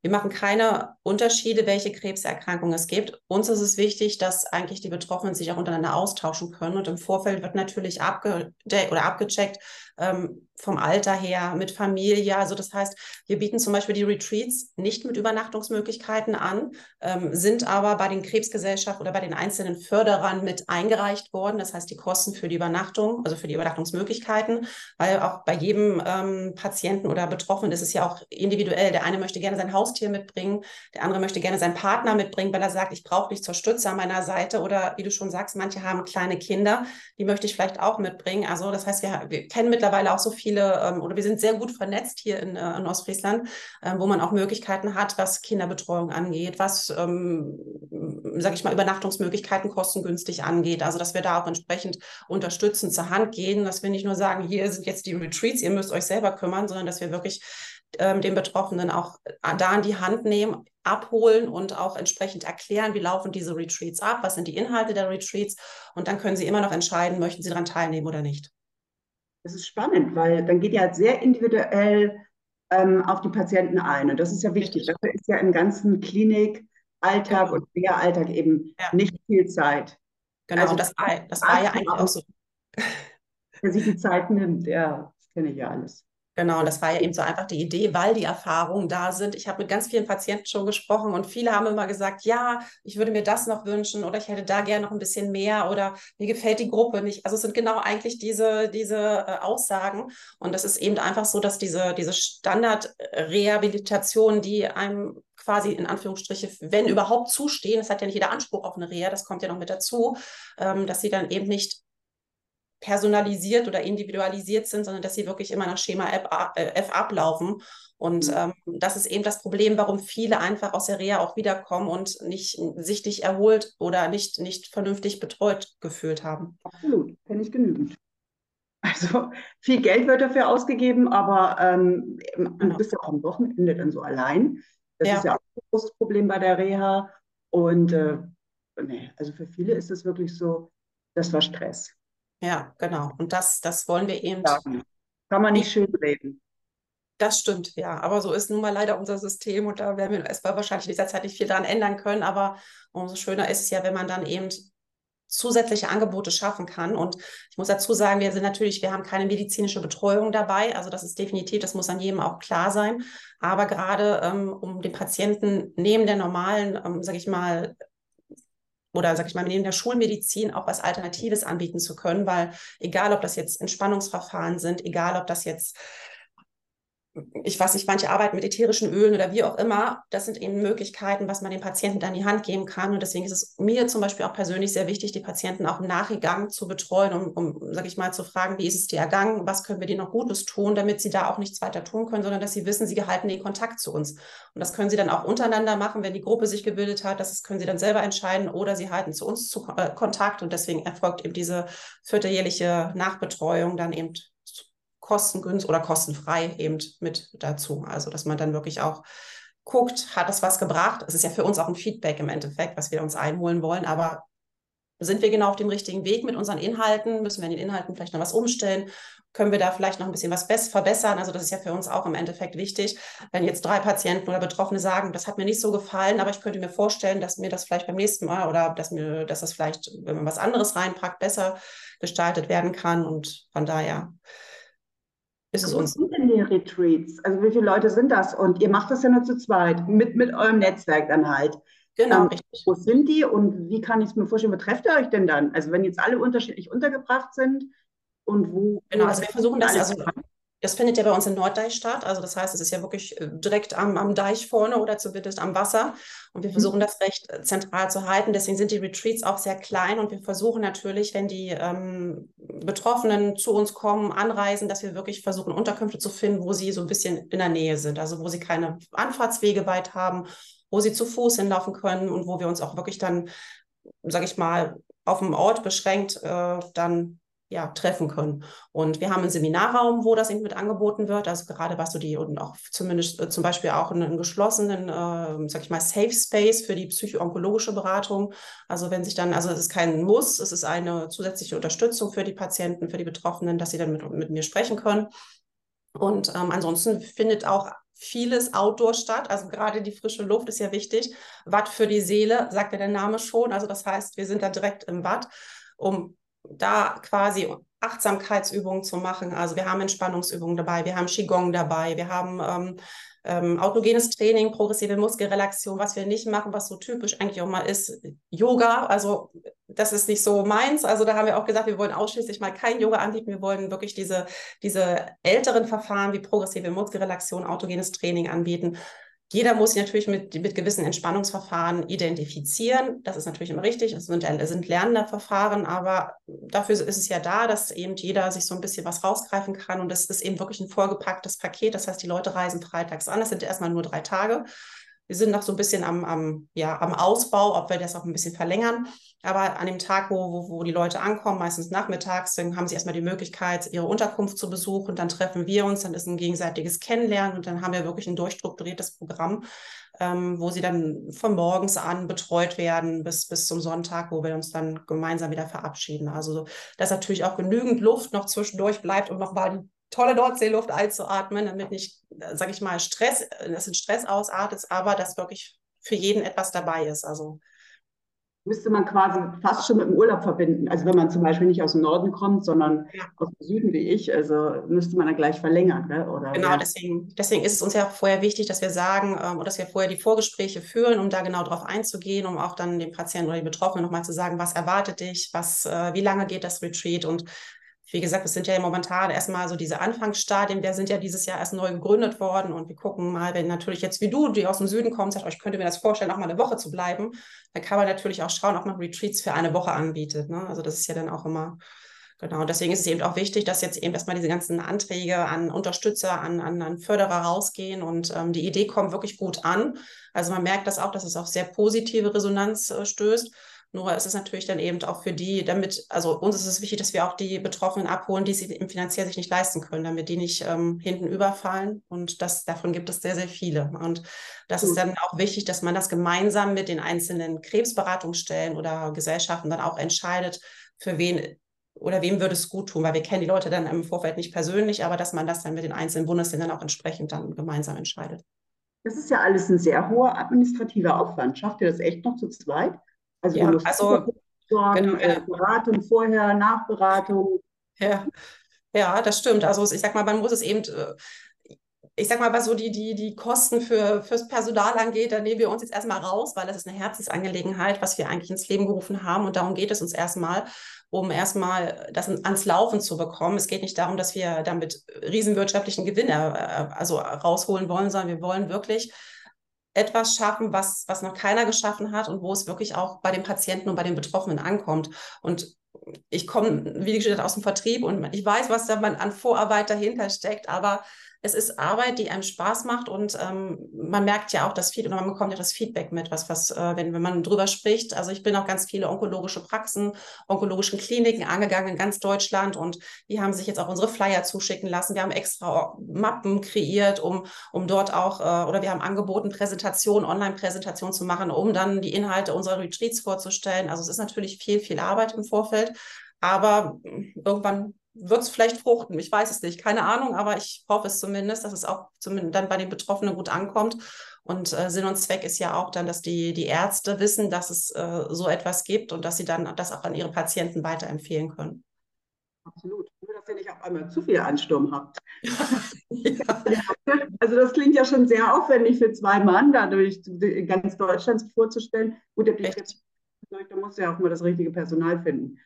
Wir machen keine Unterschiede, welche Krebserkrankungen es gibt. Uns ist es wichtig, dass eigentlich die Betroffenen sich auch untereinander austauschen können. Und im Vorfeld wird natürlich abgedeckt oder abgecheckt, ähm, vom Alter her, mit Familie. Also das heißt, wir bieten zum Beispiel die Retreats nicht mit Übernachtungsmöglichkeiten an, ähm, sind aber bei den Krebsgesellschaften oder bei den einzelnen Förderern mit eingereicht worden. Das heißt, die Kosten für die Übernachtung, also für die Übernachtungsmöglichkeiten, weil auch bei jedem ähm, Patienten oder Betroffenen ist es ja auch individuell. Der eine möchte gerne sein Haustier mitbringen, der andere möchte gerne seinen Partner mitbringen, weil er sagt, ich brauche dich zur Stütze an meiner Seite. Oder wie du schon sagst, manche haben kleine Kinder, die möchte ich vielleicht auch mitbringen. Also das heißt, wir, wir kennen mittlerweile auch so viele viele ähm, oder wir sind sehr gut vernetzt hier in, äh, in Ostfriesland, äh, wo man auch Möglichkeiten hat, was Kinderbetreuung angeht, was, ähm, sage ich mal, Übernachtungsmöglichkeiten kostengünstig angeht. Also dass wir da auch entsprechend unterstützend zur Hand gehen, dass wir nicht nur sagen, hier sind jetzt die Retreats, ihr müsst euch selber kümmern, sondern dass wir wirklich ähm, den Betroffenen auch äh, da in die Hand nehmen, abholen und auch entsprechend erklären, wie laufen diese Retreats ab, was sind die Inhalte der Retreats und dann können Sie immer noch entscheiden, möchten Sie daran teilnehmen oder nicht. Das ist spannend, weil dann geht ihr halt sehr individuell ähm, auf die Patienten ein. Und das ist ja wichtig. Dafür ist ja im ganzen Klinik-Alltag genau. und Reha-Alltag eben ja. nicht viel Zeit. Genau, also, das das war ja eigentlich auch so. Der sich die Zeit nimmt, ja, das kenne ich ja alles. Genau, das war ja eben so einfach die Idee, weil die Erfahrungen da sind. Ich habe mit ganz vielen Patienten schon gesprochen und viele haben immer gesagt, ja, ich würde mir das noch wünschen oder ich hätte da gerne noch ein bisschen mehr oder mir gefällt die Gruppe nicht. Also es sind genau eigentlich diese, diese äh, Aussagen und das ist eben einfach so, dass diese, diese Standardrehabilitation, die einem quasi in Anführungsstriche, wenn überhaupt zustehen, es hat ja nicht jeder Anspruch auf eine Reha, das kommt ja noch mit dazu, ähm, dass sie dann eben nicht personalisiert oder individualisiert sind, sondern dass sie wirklich immer nach Schema F, äh, ablaufen. Und mhm. ähm, das ist eben das Problem, warum viele einfach aus der Reha auch wiederkommen und nicht sich nicht erholt oder nicht, nicht vernünftig betreut gefühlt haben. Absolut, kenne ich genügend. Also viel Geld wird dafür ausgegeben, aber ähm, genau. du bist ja auch am Wochenende dann so allein. Das ja. ist ja auch ein großes Problem bei der Reha. Und äh, nee, also für viele ist es wirklich so, das war Stress. Ja, genau. Und das, das wollen wir eben. Ja, kann man nicht schön reden. Das stimmt, ja. Aber so ist nun mal leider unser System und da werden wir erstmal wahrscheinlich in dieser Zeit nicht viel daran ändern können. Aber umso schöner ist es ja, wenn man dann eben zusätzliche Angebote schaffen kann. Und ich muss dazu sagen, wir sind natürlich, wir haben keine medizinische Betreuung dabei. Also das ist definitiv, das muss an jedem auch klar sein. Aber gerade ähm, um den Patienten neben der normalen, ähm, sage ich mal, oder sag ich mal, neben der Schulmedizin auch was Alternatives anbieten zu können, weil egal, ob das jetzt Entspannungsverfahren sind, egal, ob das jetzt ich weiß nicht, manche arbeiten mit ätherischen Ölen oder wie auch immer. Das sind eben Möglichkeiten, was man den Patienten dann in die Hand geben kann. Und deswegen ist es mir zum Beispiel auch persönlich sehr wichtig, die Patienten auch im Nachgang zu betreuen, um, um sage ich mal, zu fragen, wie ist es dir ergangen, was können wir dir noch Gutes tun, damit sie da auch nichts weiter tun können, sondern dass sie wissen, sie halten den Kontakt zu uns. Und das können sie dann auch untereinander machen, wenn die Gruppe sich gebildet hat. Das können sie dann selber entscheiden oder sie halten zu uns zu, äh, Kontakt. Und deswegen erfolgt eben diese vierteljährliche Nachbetreuung dann eben kostengünstig oder kostenfrei eben mit dazu. Also, dass man dann wirklich auch guckt, hat es was gebracht? Es ist ja für uns auch ein Feedback im Endeffekt, was wir uns einholen wollen, aber sind wir genau auf dem richtigen Weg mit unseren Inhalten? Müssen wir in den Inhalten vielleicht noch was umstellen? Können wir da vielleicht noch ein bisschen was verbessern? Also das ist ja für uns auch im Endeffekt wichtig. Wenn jetzt drei Patienten oder Betroffene sagen, das hat mir nicht so gefallen, aber ich könnte mir vorstellen, dass mir das vielleicht beim nächsten Mal oder dass mir, dass das vielleicht, wenn man was anderes reinpackt, besser gestaltet werden kann. Und von daher ist es uns. Was sind denn die Retreats? Also wie viele Leute sind das? Und ihr macht das ja nur zu zweit, mit, mit eurem Netzwerk dann halt. Genau, ähm, richtig. Wo sind die und wie kann ich es mir vorstellen, wo trefft ihr euch denn dann? Also wenn jetzt alle unterschiedlich untergebracht sind und wo... Genau, also wir versuchen das, also das findet ja bei uns in Norddeich statt. Also das heißt, es ist ja wirklich äh, direkt am, am Deich vorne oder zumindest am Wasser. Und wir mhm. versuchen das recht äh, zentral zu halten. Deswegen sind die Retreats auch sehr klein. Und wir versuchen natürlich, wenn die ähm, Betroffenen zu uns kommen, anreisen, dass wir wirklich versuchen, Unterkünfte zu finden, wo sie so ein bisschen in der Nähe sind. Also wo sie keine Anfahrtswege weit haben, wo sie zu Fuß hinlaufen können und wo wir uns auch wirklich dann, sage ich mal, auf dem Ort beschränkt äh, dann ja, treffen können. Und wir haben einen Seminarraum, wo das eben mit angeboten wird. Also gerade was so die und auch zumindest äh, zum Beispiel auch einen, geschlossenen, äh, sag ich mal, Safe Space für die psychoonkologische Beratung. Also wenn sich dann, also es ist kein Muss, es ist eine zusätzliche Unterstützung für die Patienten, für die Betroffenen, dass sie dann mit, mit mir sprechen können. Und ähm, ansonsten findet auch vieles Outdoor statt. Also gerade die frische Luft ist ja wichtig. Watt für die Seele, sagt ja der Name schon. Also das heißt, wir sind da direkt im Watt, um da quasi Achtsamkeitsübungen zu machen. Also wir haben Entspannungsübungen dabei, wir haben Qigong dabei, wir haben ähm, ähm, autogenes Training, progressive Muskelrelaxation, was wir nicht machen, was so typisch eigentlich auch mal ist, Yoga. Also das ist nicht so meins. Also da haben wir auch gesagt, wir wollen ausschließlich mal kein Yoga anbieten. Wir wollen wirklich diese, diese älteren Verfahren wie progressive Muskelrelaxation, autogenes Training anbieten. Jeder muss sich natürlich mit, mit gewissen Entspannungsverfahren identifizieren. Das ist natürlich immer richtig. Es sind, sind lernende Verfahren, aber dafür ist es ja da, dass eben jeder sich so ein bisschen was rausgreifen kann. Und das ist eben wirklich ein vorgepacktes Paket. Das heißt, die Leute reisen freitags an. Das sind erstmal nur drei Tage. Wir sind noch so ein bisschen am, am, ja, am Ausbau, ob wir das auch ein bisschen verlängern. Aber an dem Tag, wo, wo, wo die Leute ankommen, meistens nachmittags, dann haben sie erstmal die Möglichkeit, ihre Unterkunft zu besuchen. Dann treffen wir uns, dann ist ein gegenseitiges Kennenlernen und dann haben wir wirklich ein durchstrukturiertes Programm, ähm, wo sie dann von morgens an betreut werden bis, bis zum Sonntag, wo wir uns dann gemeinsam wieder verabschieden. Also, dass natürlich auch genügend Luft noch zwischendurch bleibt, um nochmal tolle Nordseeluft einzuatmen, damit nicht, äh, sage ich mal, Stress, äh, das in Stress ausartet, aber dass wirklich für jeden etwas dabei ist. Also müsste man quasi fast schon mit dem Urlaub verbinden. Also wenn man zum Beispiel nicht aus dem Norden kommt, sondern ja. aus dem Süden wie ich, also müsste man dann gleich verlängern. Gell? Oder, genau, ja. deswegen, deswegen ist es uns ja auch vorher wichtig, dass wir sagen ähm, oder dass wir vorher die Vorgespräche führen, um da genau drauf einzugehen, um auch dann dem Patienten oder den Betroffenen nochmal zu sagen, was erwartet dich, was, äh, wie lange geht das Retreat und wie gesagt, es sind ja momentan erstmal so diese Anfangsstadien. Wir sind ja dieses Jahr erst neu gegründet worden und wir gucken mal, wenn natürlich jetzt wie du, die aus dem Süden kommt, sagt, ich könnte mir das vorstellen, auch mal eine Woche zu bleiben, dann kann man natürlich auch schauen, ob man Retreats für eine Woche anbietet. Ne? Also das ist ja dann auch immer Genau, deswegen ist es eben auch wichtig, dass jetzt eben erstmal diese ganzen Anträge an Unterstützer, an, an, an Förderer rausgehen und ähm, die Idee kommt wirklich gut an. Also man merkt das auch, dass es auf sehr positive Resonanz äh, stößt. Nur ist es natürlich dann eben auch für die, damit, also uns ist es wichtig, dass wir auch die Betroffenen abholen, die sie finanziell sich nicht leisten können, damit die nicht ähm, hinten überfallen. Und das, davon gibt es sehr, sehr viele. Und das mhm. ist dann auch wichtig, dass man das gemeinsam mit den einzelnen Krebsberatungsstellen oder Gesellschaften dann auch entscheidet, für wen oder wem würde es gut tun, weil wir kennen die Leute dann im Vorfeld nicht persönlich, aber dass man das dann mit den einzelnen Bundesländern auch entsprechend dann gemeinsam entscheidet. Das ist ja alles ein sehr hoher administrativer Aufwand. Schafft ihr das echt noch zu zweit? Also, ja, also genau, äh, Beratung vorher, Nachberatung. Ja. ja, das stimmt. Also ich sag mal, man muss es eben, äh, ich sag mal, was so die, die, die Kosten für, fürs Personal angeht, da nehmen wir uns jetzt erstmal raus, weil das ist eine Herzensangelegenheit, was wir eigentlich ins Leben gerufen haben. Und darum geht es uns erstmal, um erstmal das ans Laufen zu bekommen. Es geht nicht darum, dass wir damit riesenwirtschaftlichen Gewinn äh, also rausholen wollen, sondern wir wollen wirklich etwas schaffen, was, was noch keiner geschaffen hat und wo es wirklich auch bei den Patienten und bei den Betroffenen ankommt. Und ich komme, wie gesagt, aus dem Vertrieb und ich weiß, was da man an Vorarbeit dahinter steckt, aber es ist Arbeit, die einem Spaß macht und ähm, man merkt ja auch das Feedback, man bekommt ja das Feedback mit, was, was, äh, wenn, wenn man drüber spricht. Also ich bin auch ganz viele onkologische Praxen, onkologischen Kliniken angegangen in ganz Deutschland und die haben sich jetzt auch unsere Flyer zuschicken lassen. Wir haben extra Mappen kreiert, um, um dort auch, äh, oder wir haben angeboten, Präsentationen, Online-Präsentationen zu machen, um dann die Inhalte unserer Retreats vorzustellen. Also es ist natürlich viel, viel Arbeit im Vorfeld. Aber irgendwann wird es vielleicht fruchten. Ich weiß es nicht, keine Ahnung, aber ich hoffe es zumindest, dass es auch zumindest dann bei den Betroffenen gut ankommt. Und äh, Sinn und Zweck ist ja auch dann, dass die, die Ärzte wissen, dass es äh, so etwas gibt und dass sie dann das auch an ihre Patienten weiterempfehlen können. Absolut. Nur, dass ihr nicht auf einmal zu viel Ansturm habt. ja. Also das klingt ja schon sehr aufwendig für zwei Mann, dadurch ganz Deutschland vorzustellen. Gut, der Blick jetzt, da muss ja auch mal das richtige Personal finden.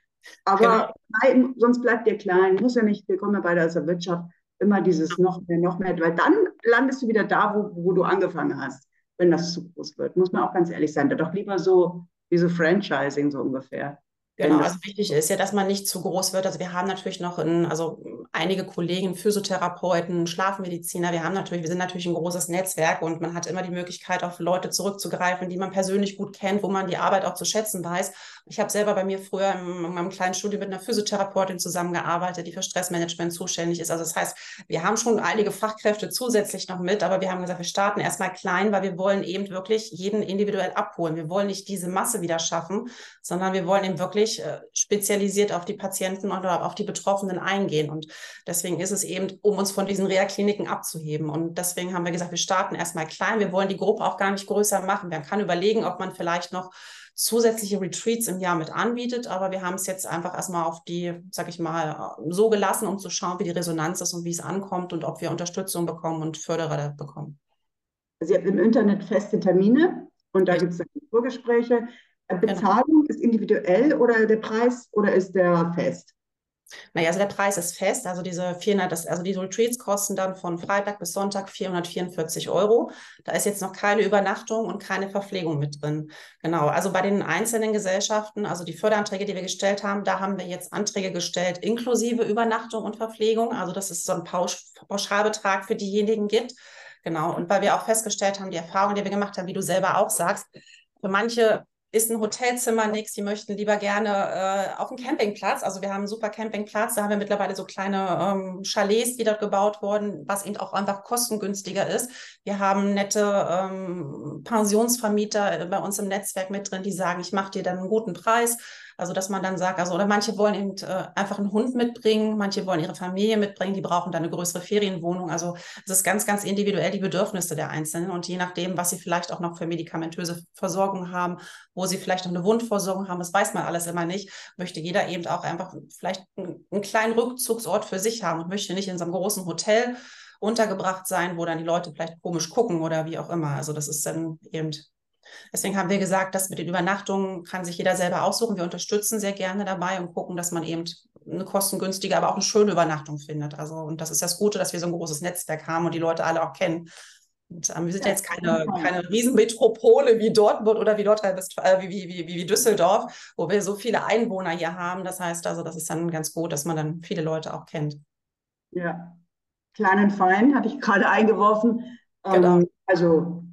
Aber genau. sonst bleibt dir klein, muss ja nicht, wir kommen ja beide aus der Wirtschaft, immer dieses noch mehr, noch mehr, weil dann landest du wieder da, wo, wo du angefangen hast, wenn das zu groß wird. Muss man auch ganz ehrlich sein. Da doch lieber so wie so Franchising so ungefähr. Genau, also wichtig ist ja, dass man nicht zu groß wird. Also wir haben natürlich noch in, also einige Kollegen, Physiotherapeuten, Schlafmediziner. Wir haben natürlich, wir sind natürlich ein großes Netzwerk und man hat immer die Möglichkeit, auf Leute zurückzugreifen, die man persönlich gut kennt, wo man die Arbeit auch zu schätzen weiß. Ich habe selber bei mir früher in, in meinem kleinen Studio mit einer Physiotherapeutin zusammengearbeitet, die für Stressmanagement zuständig ist. Also das heißt, wir haben schon einige Fachkräfte zusätzlich noch mit, aber wir haben gesagt, wir starten erstmal klein, weil wir wollen eben wirklich jeden individuell abholen. Wir wollen nicht diese Masse wieder schaffen, sondern wir wollen eben wirklich wirklich äh, spezialisiert auf die Patienten oder auf die Betroffenen eingehen. Und deswegen ist es eben, um uns von diesen Reha-Kliniken abzuheben. Und deswegen haben wir gesagt, wir starten erstmal klein. Wir wollen die Gruppe auch gar nicht größer machen. Man kann überlegen, ob man vielleicht noch zusätzliche Retreats im Jahr mit anbietet, aber wir haben es jetzt einfach erstmal auf die, sag ich mal, so gelassen, um zu schauen, wie die Resonanz ist und wie es ankommt und ob wir Unterstützung bekommen und Förderer bekommen. Sie haben im Internet feste Termine und da gibt es Vorgespräche. Äh, genau. Bezahlung ist individuell oder der Preis oder ist der fest? Naja, also der Preis ist fest. Also diese 400, das, also diese Retreats kosten dann von Freitag bis Sonntag 444 Euro. Da ist jetzt noch keine Übernachtung und keine Verpflegung mit drin. Genau. Also bei den einzelnen Gesellschaften, also die Förderanträge, die wir gestellt haben, da haben wir jetzt Anträge gestellt inklusive Übernachtung und Verpflegung. Also das ist so ein Pausch, Pauschalbetrag für diejenigen gibt. Genau. Und weil wir auch festgestellt haben, die Erfahrung, die wir gemacht haben, wie du selber auch sagst, für manche ist ein Hotelzimmer nichts, die möchten lieber gerne äh, auf dem Campingplatz. Also wir haben einen super Campingplatz, da haben wir mittlerweile so kleine ähm, Chalets, die dort gebaut wurden, was eben auch einfach kostengünstiger ist. Wir haben nette ähm, Pensionsvermieter bei uns im Netzwerk mit drin, die sagen, ich mache dir dann einen guten Preis. Also, dass man dann sagt, also, oder manche wollen eben äh, einfach einen Hund mitbringen, manche wollen ihre Familie mitbringen, die brauchen dann eine größere Ferienwohnung. Also, es ist ganz, ganz individuell die Bedürfnisse der Einzelnen und je nachdem, was sie vielleicht auch noch für medikamentöse Versorgung haben, wo sie vielleicht noch eine Wundversorgung haben, das weiß man alles immer nicht, möchte jeder eben auch einfach vielleicht einen, einen kleinen Rückzugsort für sich haben und möchte nicht in so einem großen Hotel untergebracht sein, wo dann die Leute vielleicht komisch gucken oder wie auch immer. Also das ist dann eben Deswegen haben wir gesagt, dass mit den Übernachtungen kann sich jeder selber aussuchen. Wir unterstützen sehr gerne dabei und gucken, dass man eben eine kostengünstige, aber auch eine schöne Übernachtung findet. Also, und das ist das Gute, dass wir so ein großes Netzwerk haben und die Leute alle auch kennen. Und, ähm, wir sind ja, jetzt keine, keine Riesenmetropole wie Dortmund oder wie, Nordrhein äh, wie, wie, wie, wie Düsseldorf, wo wir so viele Einwohner hier haben. Das heißt also, das ist dann ganz gut, dass man dann viele Leute auch kennt. Ja, kleinen Fein hatte ich gerade eingeworfen. Genau. Ähm, also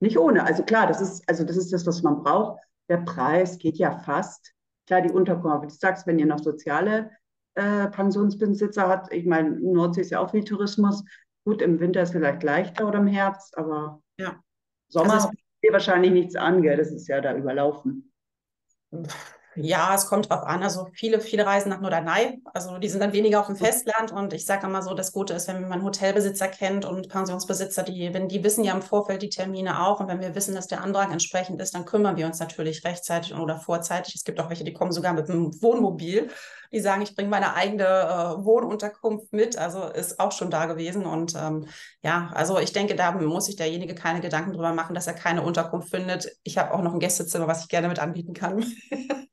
nicht ohne. Also klar, das ist, also das ist das, was man braucht. Der Preis geht ja fast. Klar, die Unterkunft. Du sagst, wenn ihr noch soziale äh, Pensionsbesitzer habt, ich meine, Nordsee ist ja auch viel Tourismus. Gut, im Winter ist vielleicht leichter oder im Herbst, aber ja. Sommer also wahrscheinlich nichts an, gell? Das ist ja da überlaufen. Ja, es kommt drauf an. Also viele, viele reisen nach Norderney. Also die sind dann weniger auf dem Festland. Und ich sage immer so, das Gute ist, wenn man Hotelbesitzer kennt und Pensionsbesitzer, die, wenn die wissen ja im Vorfeld die Termine auch. Und wenn wir wissen, dass der Antrag entsprechend ist, dann kümmern wir uns natürlich rechtzeitig oder vorzeitig. Es gibt auch welche, die kommen sogar mit einem Wohnmobil. Die sagen, ich bringe meine eigene äh, Wohnunterkunft mit. Also ist auch schon da gewesen. Und ähm, ja, also ich denke, da muss sich derjenige keine Gedanken drüber machen, dass er keine Unterkunft findet. Ich habe auch noch ein Gästezimmer, was ich gerne mit anbieten kann.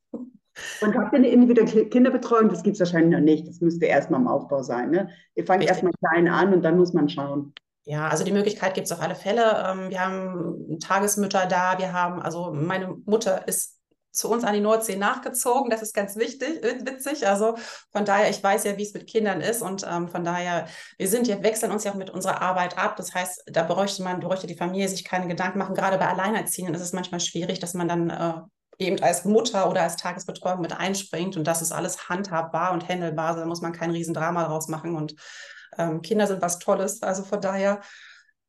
Und habt ihr eine individuelle Kinderbetreuung? Das gibt es wahrscheinlich noch nicht. Das müsste erstmal im Aufbau sein. Ne? Ihr fangt erstmal klein an und dann muss man schauen. Ja, also die Möglichkeit gibt es auf alle Fälle. Ähm, wir haben Tagesmütter da. Wir haben, also meine Mutter ist zu uns an die Nordsee nachgezogen. Das ist ganz wichtig, äh, witzig. Also von daher, ich weiß ja, wie es mit Kindern ist und ähm, von daher, wir sind ja, wechseln uns ja auch mit unserer Arbeit ab. Das heißt, da bräuchte man, bräuchte die Familie sich keine Gedanken machen. Gerade bei Alleinerziehenden ist es manchmal schwierig, dass man dann äh, eben als Mutter oder als Tagesbetreuung mit einspringt und das ist alles handhabbar und handelbar, da muss man kein Riesendrama draus machen und ähm, Kinder sind was Tolles, also von daher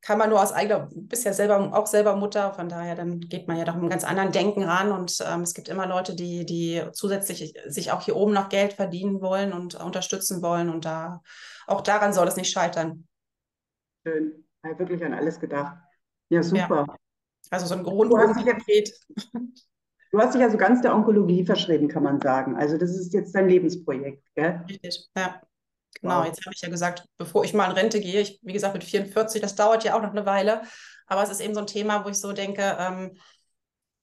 kann man nur aus eigener, bist ja selber auch selber Mutter, von daher dann geht man ja doch mit einem ganz anderen Denken ran und ähm, es gibt immer Leute, die, die zusätzlich sich auch hier oben noch Geld verdienen wollen und unterstützen wollen und da auch daran soll es nicht scheitern. Schön, ich habe wirklich an alles gedacht. Ja, super. Ja. Also so ein Grundpaket. Du hast dich also ganz der Onkologie verschrieben, kann man sagen. Also das ist jetzt dein Lebensprojekt, gell? Richtig, ja. Genau, wow. jetzt habe ich ja gesagt, bevor ich mal in Rente gehe, ich, wie gesagt, mit 44, das dauert ja auch noch eine Weile, aber es ist eben so ein Thema, wo ich so denke, ähm,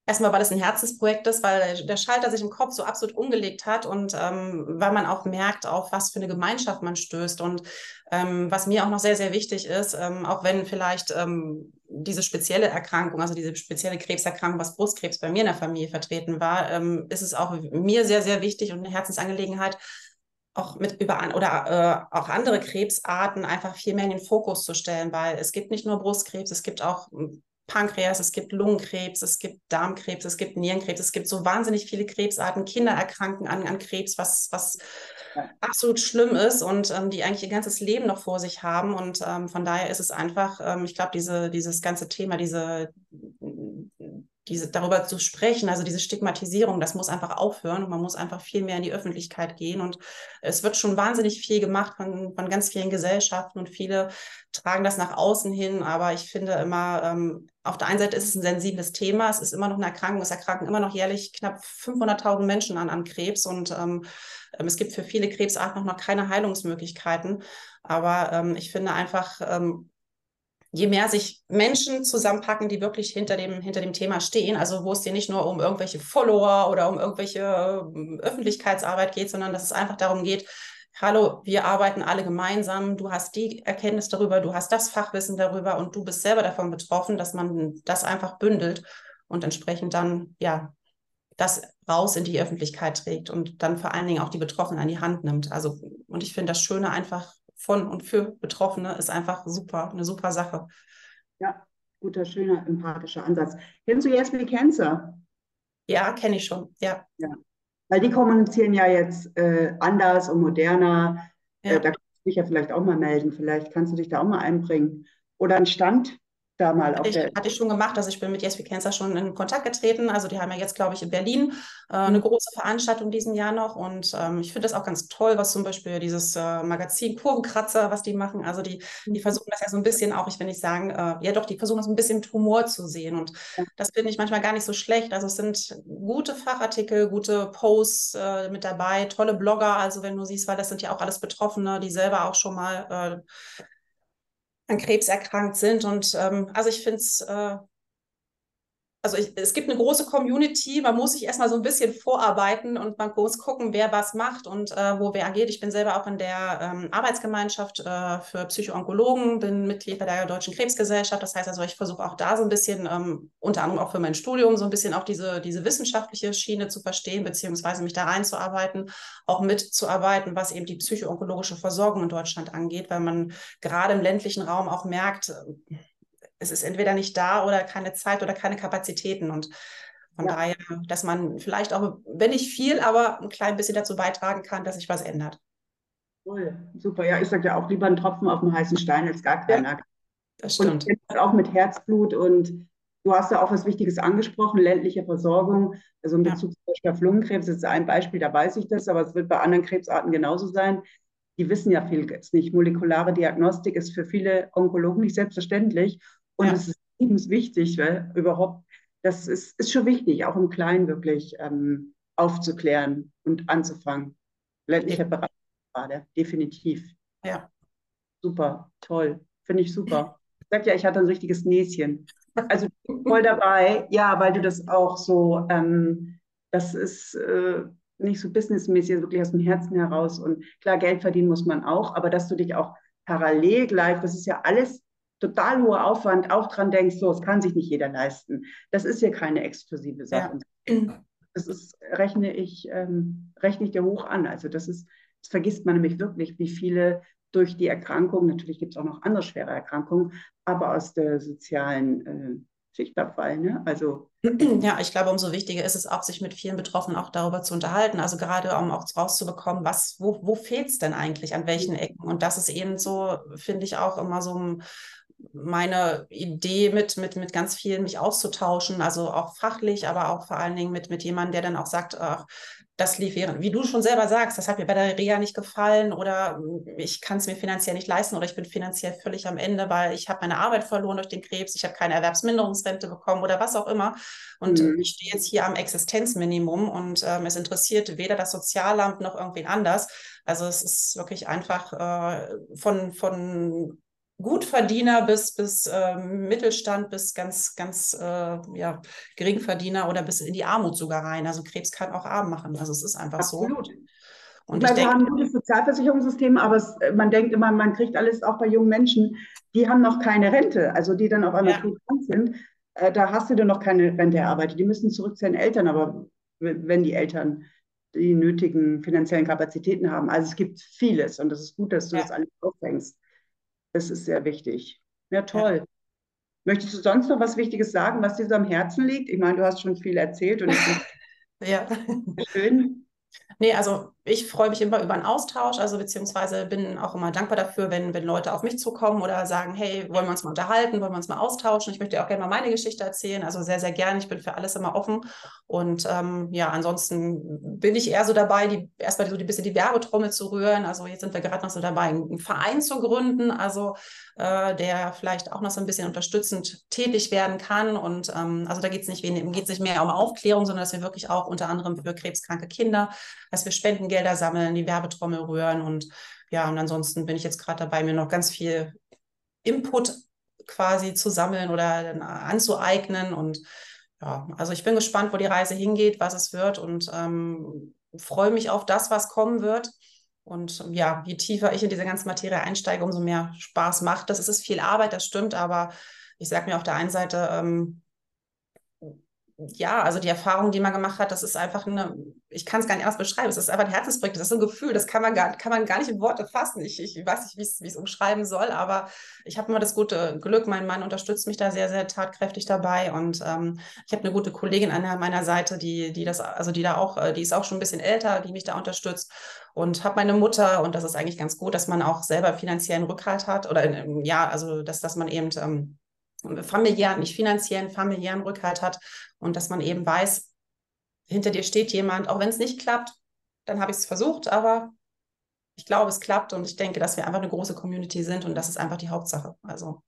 erstmal, weil es ein Herzensprojekt ist, weil der Schalter sich im Kopf so absolut umgelegt hat und ähm, weil man auch merkt, auf was für eine Gemeinschaft man stößt. Und ähm, was mir auch noch sehr, sehr wichtig ist, ähm, auch wenn vielleicht ähm, diese spezielle Erkrankung, also diese spezielle Krebserkrankung, was Brustkrebs bei mir in der Familie vertreten war, ähm, ist es auch mir sehr, sehr wichtig und eine Herzensangelegenheit, auch mit über oder äh, auch andere Krebsarten einfach viel mehr in den Fokus zu stellen, weil es gibt nicht nur Brustkrebs, es gibt auch hm, Pankreas, es gibt Lungenkrebs, es gibt Darmkrebs, es gibt Nierenkrebs, es gibt so wahnsinnig viele Krebsarten. Kinder erkranken an, an Krebs, was, was ja. absolut schlimm ist und ähm, die eigentlich ihr ganzes Leben noch vor sich haben. Und ähm, von daher ist es einfach, ähm, ich glaube, diese, dieses ganze Thema, diese diese, darüber zu sprechen, also diese Stigmatisierung, das muss einfach aufhören und man muss einfach viel mehr in die Öffentlichkeit gehen. Und es wird schon wahnsinnig viel gemacht von, von ganz vielen Gesellschaften und viele tragen das nach außen hin. Aber ich finde immer, ähm, auf der einen Seite ist es ein sensibles Thema, es ist immer noch eine Erkrankung, es erkranken immer noch jährlich knapp 500.000 Menschen an, an Krebs und ähm, ähm, es gibt für viele Krebsarten noch keine Heilungsmöglichkeiten. Aber ähm, ich finde einfach, ähm, je mehr sich Menschen zusammenpacken, die wirklich hinter dem, hinter dem Thema stehen, also wo es dir nicht nur um irgendwelche Follower oder um irgendwelche äh, Öffentlichkeitsarbeit geht, sondern dass es einfach darum geht, hallo, wir arbeiten alle gemeinsam, du hast die Erkenntnis darüber, du hast das Fachwissen darüber und du bist selber davon betroffen, dass man das einfach bündelt und entsprechend dann, ja, das raus in die Öffentlichkeit trägt und dann vor allen Dingen auch die Betroffenen an die Hand nimmt. Also, und ich finde das Schöne einfach von und für Betroffene ist einfach super, eine super Sache. Ja, guter, schöner, empathischer Ansatz. Kennst du Yes We Cancer? Ja, kenne ich schon, ja. ja. Weil die kommunizieren ja jetzt äh, anders und moderner. Ja. Äh, da kannst du dich ja vielleicht auch mal melden. Vielleicht kannst du dich da auch mal einbringen. Oder einen Stand da mal auf ich, der. Hatte ich schon gemacht. Also ich bin mit Yes We Cancer schon in Kontakt getreten. Also die haben ja jetzt, glaube ich, in Berlin äh, eine mhm. große Veranstaltung diesen Jahr noch. Und ähm, ich finde das auch ganz toll, was zum Beispiel dieses äh, Magazin Kurvenkratzer, was die machen. Also die, die mhm. versuchen das ja so ein bisschen auch, ich will nicht sagen, äh, ja doch, die versuchen das ein bisschen mit Humor zu sehen. Und ja. das finde ich manchmal gar nicht so schlecht. Also es sind gute Fachartikel, gute Posts äh, mit dabei, tolle Blogger. Also wenn du siehst, weil das sind ja auch alles Betroffene, die selber auch schon mal äh, an Krebs erkrankt sind. Und ähm, also ich finde es äh, also ich, es gibt eine große Community, man muss sich erstmal so ein bisschen vorarbeiten und man muss gucken, wer was macht und äh, wo wer agiert. Ich bin selber auch in der ähm, Arbeitsgemeinschaft äh, für Psychoonkologen, bin Mitglied bei der Deutschen Krebsgesellschaft. Das heißt also, ich versuche auch da so ein bisschen, ähm, unter anderem auch für mein Studium, so ein bisschen auch diese, diese wissenschaftliche Schiene zu verstehen, beziehungsweise mich da reinzuarbeiten, auch mitzuarbeiten, was eben die psychoonkologische Versorgung in Deutschland angeht, weil man gerade im ländlichen Raum auch merkt, es ist entweder nicht da oder keine Zeit oder keine Kapazitäten. Und von ja. daher, dass man vielleicht auch, wenn nicht viel, aber ein klein bisschen dazu beitragen kann, dass sich was ändert. Cool, super. Ja, ich sage ja auch lieber einen Tropfen auf dem heißen Stein als gar keiner. Ja, das stimmt. Und auch mit Herzblut und du hast ja auch was Wichtiges angesprochen, ländliche Versorgung. Also in Bezug ja. zum Beispiel auf Lungenkrebs ist ein Beispiel, da weiß ich das, aber es wird bei anderen Krebsarten genauso sein. Die wissen ja viel jetzt nicht. Molekulare Diagnostik ist für viele Onkologen nicht selbstverständlich. Und es ja. ist wichtig, weil überhaupt, das ist, ist schon wichtig, auch im Kleinen wirklich ähm, aufzuklären und anzufangen. Ländlicher. Bereich gerade, definitiv. Ja. Super, toll, finde ich super. Ich sag ja, ich hatte ein richtiges Näschen. Also voll dabei, ja, weil du das auch so, ähm, das ist äh, nicht so businessmäßig, wirklich aus dem Herzen heraus. Und klar, Geld verdienen muss man auch, aber dass du dich auch parallel gleich, das ist ja alles total hoher Aufwand auch dran denkst, so, es kann sich nicht jeder leisten. Das ist ja keine exklusive Sache. Ja. Das ist, rechne ich, ähm, rechne ich dir hoch an. Also das ist, das vergisst man nämlich wirklich, wie viele durch die Erkrankung, natürlich gibt es auch noch andere schwere Erkrankungen, aber aus der sozialen äh, Schicht abfallen. Ne? Also ja, ich glaube, umso wichtiger ist es auch, sich mit vielen Betroffenen auch darüber zu unterhalten. Also gerade um auch rauszubekommen, was, wo, wo fehlt es denn eigentlich, an welchen Ecken? Und das ist eben so, finde ich auch immer so ein meine Idee mit, mit, mit ganz vielen mich auszutauschen, also auch fachlich, aber auch vor allen Dingen mit, mit jemandem, der dann auch sagt, ach, das lief während, wie du schon selber sagst, das hat mir bei der Reha nicht gefallen oder ich kann es mir finanziell nicht leisten oder ich bin finanziell völlig am Ende, weil ich habe meine Arbeit verloren durch den Krebs, ich habe keine Erwerbsminderungsrente bekommen oder was auch immer. Und mhm. ich stehe jetzt hier am Existenzminimum und ähm, es interessiert weder das Sozialamt noch irgendwen anders. Also es ist wirklich einfach äh, von, von Gutverdiener bis, bis äh, Mittelstand, bis ganz, ganz äh, ja, Geringverdiener oder bis in die Armut sogar rein. Also Krebs kann auch arm machen. Also es ist einfach Absolut. so. Und ich, wir haben ein gutes Sozialversicherungssystem, aber es, man denkt immer, man kriegt alles auch bei jungen Menschen, die haben noch keine Rente, also die dann auf einmal ja. sind. Äh, da hast du dann noch keine Rente erarbeitet. Die müssen zurück zu den Eltern, aber wenn die Eltern die nötigen finanziellen Kapazitäten haben. Also es gibt vieles und das ist gut, dass du ja. das alles aufhängst. Das ist sehr wichtig. Ja, toll. Ja. Möchtest du sonst noch was Wichtiges sagen, was dir so am Herzen liegt? Ich meine, du hast schon viel erzählt und ich ja. schön. Nee, also ich freue mich immer über einen Austausch, also beziehungsweise bin auch immer dankbar dafür, wenn, wenn Leute auf mich zukommen oder sagen, hey, wollen wir uns mal unterhalten, wollen wir uns mal austauschen. Ich möchte auch gerne mal meine Geschichte erzählen, also sehr, sehr gerne. Ich bin für alles immer offen. Und ähm, ja, ansonsten bin ich eher so dabei, die erstmal so ein bisschen die Werbetrommel zu rühren. Also jetzt sind wir gerade noch so dabei, einen Verein zu gründen, also äh, der vielleicht auch noch so ein bisschen unterstützend tätig werden kann. Und ähm, also da geht es nicht, nicht mehr um Aufklärung, sondern dass wir wirklich auch unter anderem für krebskranke Kinder, dass wir Spenden Gelder sammeln, die Werbetrommel rühren und ja, und ansonsten bin ich jetzt gerade dabei, mir noch ganz viel Input quasi zu sammeln oder anzueignen und ja, also ich bin gespannt, wo die Reise hingeht, was es wird und ähm, freue mich auf das, was kommen wird. Und ja, je tiefer ich in diese ganze Materie einsteige, umso mehr Spaß macht das. Es ist viel Arbeit, das stimmt, aber ich sage mir auf der einen Seite, ähm, ja, also die Erfahrung, die man gemacht hat, das ist einfach eine, ich kann es gar nicht anders beschreiben, es ist einfach ein Herzensprojekt, das ist ein Gefühl, das kann man gar, kann man gar nicht in Worte fassen. Ich, ich weiß nicht, wie ich es umschreiben soll, aber ich habe immer das gute Glück, mein Mann unterstützt mich da sehr, sehr tatkräftig dabei und ähm, ich habe eine gute Kollegin an meiner Seite, die, die das, also die da auch, äh, die ist auch schon ein bisschen älter, die mich da unterstützt und habe meine Mutter und das ist eigentlich ganz gut, dass man auch selber finanziellen Rückhalt hat oder ja, also dass, dass man eben ähm, familiären, nicht finanziellen, familiären Rückhalt hat und dass man eben weiß, hinter dir steht jemand, auch wenn es nicht klappt, dann habe ich es versucht, aber ich glaube, es klappt und ich denke, dass wir einfach eine große Community sind und das ist einfach die Hauptsache. Also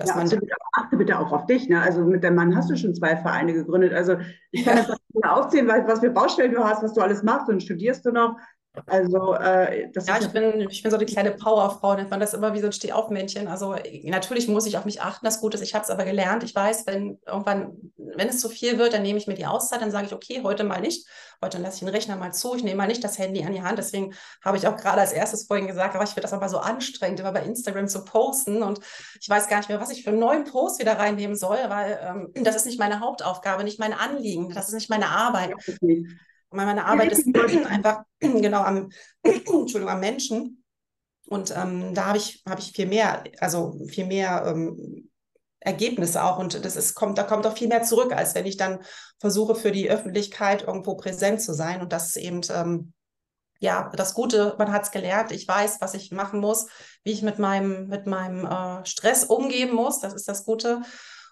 dass ja, man absolut. achte bitte auch auf dich. Ne? Also mit dem Mann hast du schon zwei Vereine gegründet. Also ich kann jetzt nicht aufzählen, was für Baustellen du hast, was du alles machst und studierst du noch. Also, äh, das ja, ich bin, ich bin so die kleine Powerfrau, nennt man das immer wie so ein Stehaufmännchen. Also, natürlich muss ich auf mich achten, das Gute ist, ich habe es aber gelernt. Ich weiß, wenn irgendwann, wenn es zu viel wird, dann nehme ich mir die Auszeit, dann sage ich, okay, heute mal nicht. Heute lasse ich den Rechner mal zu, ich nehme mal nicht das Handy an die Hand. Deswegen habe ich auch gerade als erstes vorhin gesagt, aber ich finde das aber so anstrengend, immer bei Instagram zu posten. Und ich weiß gar nicht mehr, was ich für einen neuen Post wieder reinnehmen soll, weil ähm, das ist nicht meine Hauptaufgabe, nicht mein Anliegen, das ist nicht meine Arbeit. Ja, meine Arbeit ist einfach genau am, Entschuldigung, am Menschen. Und ähm, da habe ich, hab ich viel mehr, also viel mehr ähm, Ergebnisse auch. Und das ist, kommt, da kommt auch viel mehr zurück, als wenn ich dann versuche, für die Öffentlichkeit irgendwo präsent zu sein. Und das ist eben ähm, ja, das Gute, man hat es gelernt, ich weiß, was ich machen muss, wie ich mit meinem, mit meinem äh, Stress umgehen muss, das ist das Gute.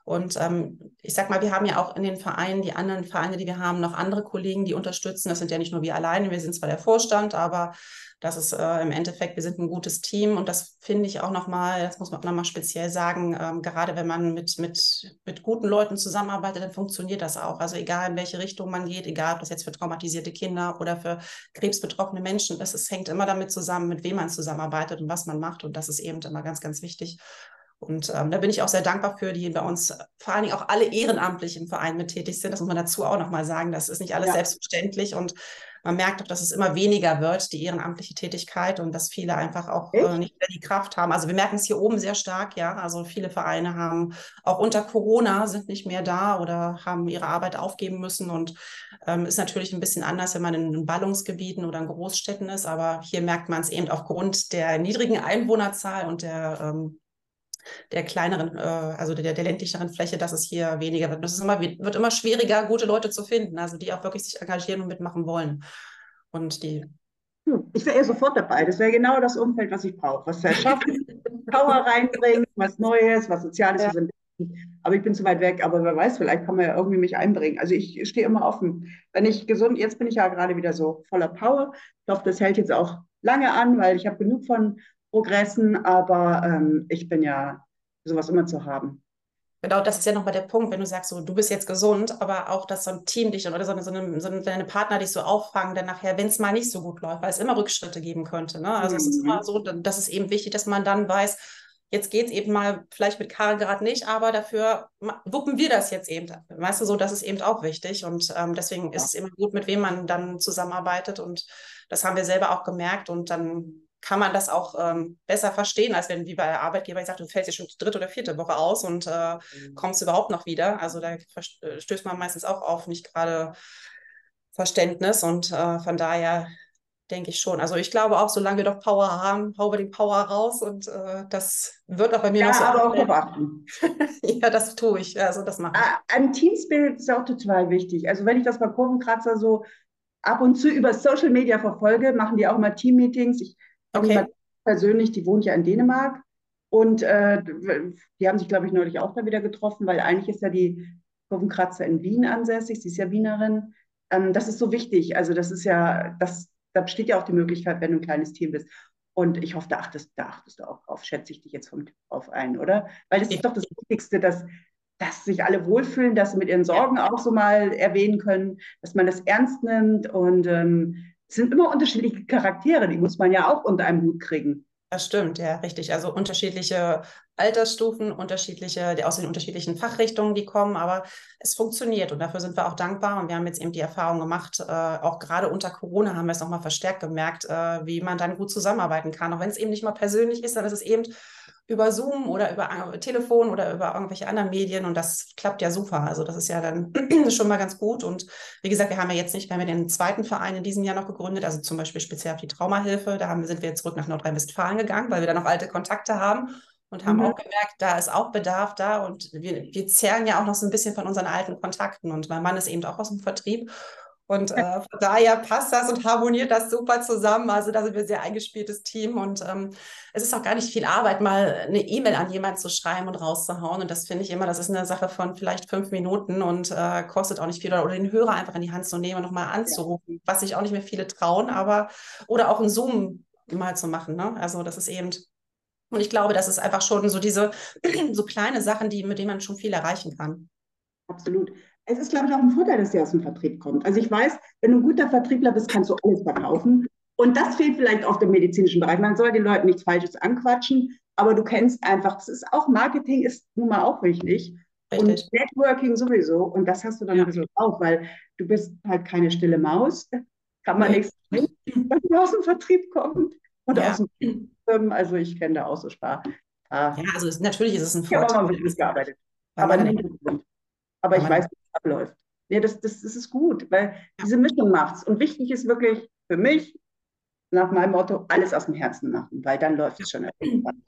Und ähm, ich sag mal, wir haben ja auch in den Vereinen, die anderen Vereine, die wir haben, noch andere Kollegen, die unterstützen. Das sind ja nicht nur wir alleine, wir sind zwar der Vorstand, aber das ist äh, im Endeffekt, wir sind ein gutes Team und das finde ich auch nochmal, das muss man auch nochmal speziell sagen, ähm, gerade wenn man mit, mit, mit guten Leuten zusammenarbeitet, dann funktioniert das auch. Also egal in welche Richtung man geht, egal ob das jetzt für traumatisierte Kinder oder für krebsbetroffene Menschen ist, es hängt immer damit zusammen, mit wem man zusammenarbeitet und was man macht und das ist eben immer ganz, ganz wichtig. Und ähm, da bin ich auch sehr dankbar für, die bei uns vor allen Dingen auch alle ehrenamtlich im Verein mit tätig sind. Das muss man dazu auch nochmal sagen. Das ist nicht alles ja. selbstverständlich und man merkt auch, dass es immer weniger wird, die ehrenamtliche Tätigkeit und dass viele einfach auch äh, nicht mehr die Kraft haben. Also wir merken es hier oben sehr stark, ja. Also viele Vereine haben auch unter Corona sind nicht mehr da oder haben ihre Arbeit aufgeben müssen und ähm, ist natürlich ein bisschen anders, wenn man in Ballungsgebieten oder in Großstädten ist. Aber hier merkt man es eben aufgrund der niedrigen Einwohnerzahl und der ähm, der kleineren, äh, also der, der ländlicheren Fläche, dass es hier weniger wird. Und es immer, wird immer schwieriger, gute Leute zu finden, also die auch wirklich sich engagieren und mitmachen wollen. Und die. Hm, ich wäre sofort dabei. Das wäre genau das Umfeld, was ich brauche. Was verschaffen, Power reinbringen, was Neues, was Soziales. Ja. Aber ich bin zu weit weg. Aber wer weiß, vielleicht kann man ja irgendwie mich einbringen. Also ich stehe immer offen. Wenn ich gesund, jetzt bin ich ja gerade wieder so voller Power. Ich hoffe, das hält jetzt auch lange an, weil ich habe genug von Progressen, aber ähm, ich bin ja sowas immer zu haben. Genau, das ist ja nochmal der Punkt, wenn du sagst, so, du bist jetzt gesund, aber auch, dass so ein Team dich oder so, eine, so, eine, so deine Partner dich so auffangen, dann nachher, wenn es mal nicht so gut läuft, weil es immer Rückschritte geben könnte. Ne? Also mhm. es ist immer so, das ist eben wichtig, dass man dann weiß, jetzt geht es eben mal vielleicht mit Karl gerade nicht, aber dafür wuppen wir das jetzt eben. Weißt du, so, das ist eben auch wichtig und ähm, deswegen ja. ist es immer gut, mit wem man dann zusammenarbeitet und das haben wir selber auch gemerkt und dann kann man das auch ähm, besser verstehen, als wenn wie bei der Arbeitgeber ich sage, du fällst jetzt schon die dritte oder vierte Woche aus und äh, mhm. kommst überhaupt noch wieder. Also da äh, stößt man meistens auch auf nicht gerade Verständnis und äh, von daher denke ich schon. Also ich glaube auch, solange wir doch Power haben, hauen wir den Power raus und äh, das wird auch bei mir ja, noch so. aber auch bewachen. ja, das tue ich. Also das mache ich. Ah, ein Team Spirit ist auch total wichtig. Also wenn ich das bei Kurvenkratzer so ab und zu über Social Media verfolge, machen die auch immer Team-Meetings. Ich Okay. Persönlich, die wohnt ja in Dänemark und äh, die haben sich, glaube ich, neulich auch da wieder getroffen, weil eigentlich ist ja die Kurvenkratzer in Wien ansässig, sie ist ja Wienerin. Ähm, das ist so wichtig. Also das ist ja, das, da besteht ja auch die Möglichkeit, wenn du ein kleines Team bist. Und ich hoffe, da achtest, da achtest du auch drauf, schätze ich dich jetzt vom auf ein, oder? Weil das ist doch das Wichtigste, dass, dass sich alle wohlfühlen, dass sie mit ihren Sorgen auch so mal erwähnen können, dass man das ernst nimmt und ähm, es sind immer unterschiedliche Charaktere, die muss man ja auch unter einem Hut kriegen. Das stimmt, ja, richtig. Also unterschiedliche Altersstufen, unterschiedliche, aus den unterschiedlichen Fachrichtungen, die kommen, aber es funktioniert und dafür sind wir auch dankbar. Und wir haben jetzt eben die Erfahrung gemacht, äh, auch gerade unter Corona haben wir es nochmal verstärkt gemerkt, äh, wie man dann gut zusammenarbeiten kann. Auch wenn es eben nicht mal persönlich ist, dann ist es eben über Zoom oder über äh, Telefon oder über irgendwelche anderen Medien und das klappt ja super. Also das ist ja dann schon mal ganz gut. Und wie gesagt, wir haben ja jetzt nicht, wir haben ja den zweiten Verein in diesem Jahr noch gegründet, also zum Beispiel speziell auf die Traumahilfe. Da haben, sind wir jetzt zurück nach Nordrhein-Westfalen gegangen, weil wir da noch alte Kontakte haben und haben mhm. auch gemerkt, da ist auch Bedarf da und wir, wir zehren ja auch noch so ein bisschen von unseren alten Kontakten und mein Mann ist eben auch aus dem Vertrieb Und äh, von daher passt das und harmoniert das super zusammen. Also da sind wir ein sehr eingespieltes Team und ähm, es ist auch gar nicht viel Arbeit, mal eine E-Mail an jemanden zu schreiben und rauszuhauen. Und das finde ich immer, das ist eine Sache von vielleicht fünf Minuten und äh, kostet auch nicht viel. Oder den Hörer einfach in die Hand zu nehmen und nochmal anzurufen, ja. was sich auch nicht mehr viele trauen, aber oder auch ein Zoom mal zu machen. Ne? Also das ist eben und ich glaube, das ist einfach schon so diese so kleine Sachen, die, mit denen man schon viel erreichen kann. Absolut. Es ist, glaube ich, auch ein Vorteil, dass der aus dem Vertrieb kommt. Also ich weiß, wenn du ein guter Vertriebler bist, kannst du alles verkaufen. Und das fehlt vielleicht auch im medizinischen Bereich. Man soll den Leuten nichts Falsches anquatschen, aber du kennst einfach, das ist auch Marketing ist nun mal auch wichtig. Richtig. Und Networking sowieso. Und das hast du dann ja. ein bisschen auch, weil du bist halt keine stille Maus. Kann man nichts, wenn du aus dem Vertrieb kommst und ja. aus dem Firmen. Also ich kenne da auch so Spar. Ah. Ja, also es, natürlich ist es ein Vorteil. Ich habe auch mal mit gearbeitet. Aber, nicht aber ich weiß, abläuft. Nee, das, das, das ist gut, weil diese Mischung macht's. Und wichtig ist wirklich für mich, nach meinem Motto, alles aus dem Herzen machen, weil dann läuft es schon irgendwann.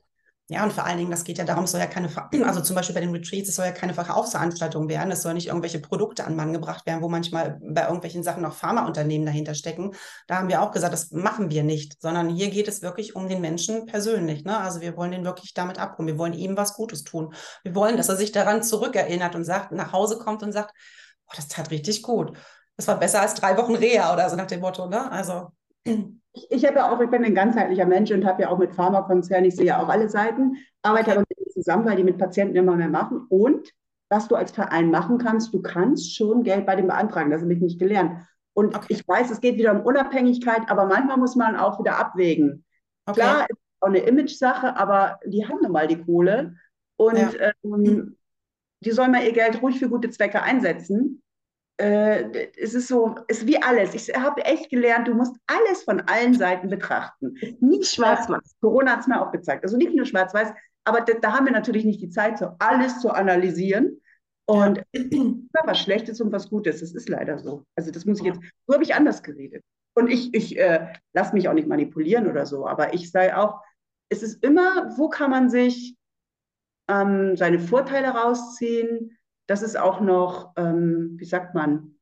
Ja, und vor allen Dingen, das geht ja darum, es soll ja keine, also zum Beispiel bei den Retreats, es soll ja keine Verkaufsveranstaltung werden, es soll nicht irgendwelche Produkte an Mann gebracht werden, wo manchmal bei irgendwelchen Sachen noch Pharmaunternehmen dahinter stecken. Da haben wir auch gesagt, das machen wir nicht, sondern hier geht es wirklich um den Menschen persönlich. Ne? Also wir wollen den wirklich damit abholen, wir wollen ihm was Gutes tun. Wir wollen, dass er sich daran zurückerinnert und sagt, nach Hause kommt und sagt, oh, das tat richtig gut. Das war besser als drei Wochen Reha oder so nach dem Motto. Ne? Also ich, ich habe ja auch, ich bin ein ganzheitlicher Mensch und habe ja auch mit Pharmakonzernen, ich sehe ja auch alle Seiten, arbeite aber mit denen zusammen, weil die mit Patienten immer mehr machen. Und was du als Verein machen kannst, du kannst schon Geld bei dem beantragen. Das habe ich nicht gelernt. Und okay. ich weiß, es geht wieder um Unabhängigkeit, aber manchmal muss man auch wieder abwägen. Okay. Klar, ist auch eine Image-Sache, aber die haben nun mal die Kohle. Und ja. ähm, die sollen mal ihr Geld ruhig für gute Zwecke einsetzen äh, es ist so, es ist wie alles. Ich habe echt gelernt, du musst alles von allen Seiten betrachten. Nicht schwarz-weiß. Corona hat es mir auch gezeigt. Also nicht nur schwarz-weiß, aber da, da, haben wir natürlich nicht die Zeit, so alles zu analysieren. Und ja. was Schlechtes und was Gutes. Das ist leider so. Also das muss ich jetzt, so habe ich anders geredet. Und ich, ich äh, lasse mich auch nicht manipulieren oder so, aber ich sage auch, es ist immer, wo kann man sich ähm, seine Vorteile rausziehen, dass es auch noch, ähm, wie sagt man,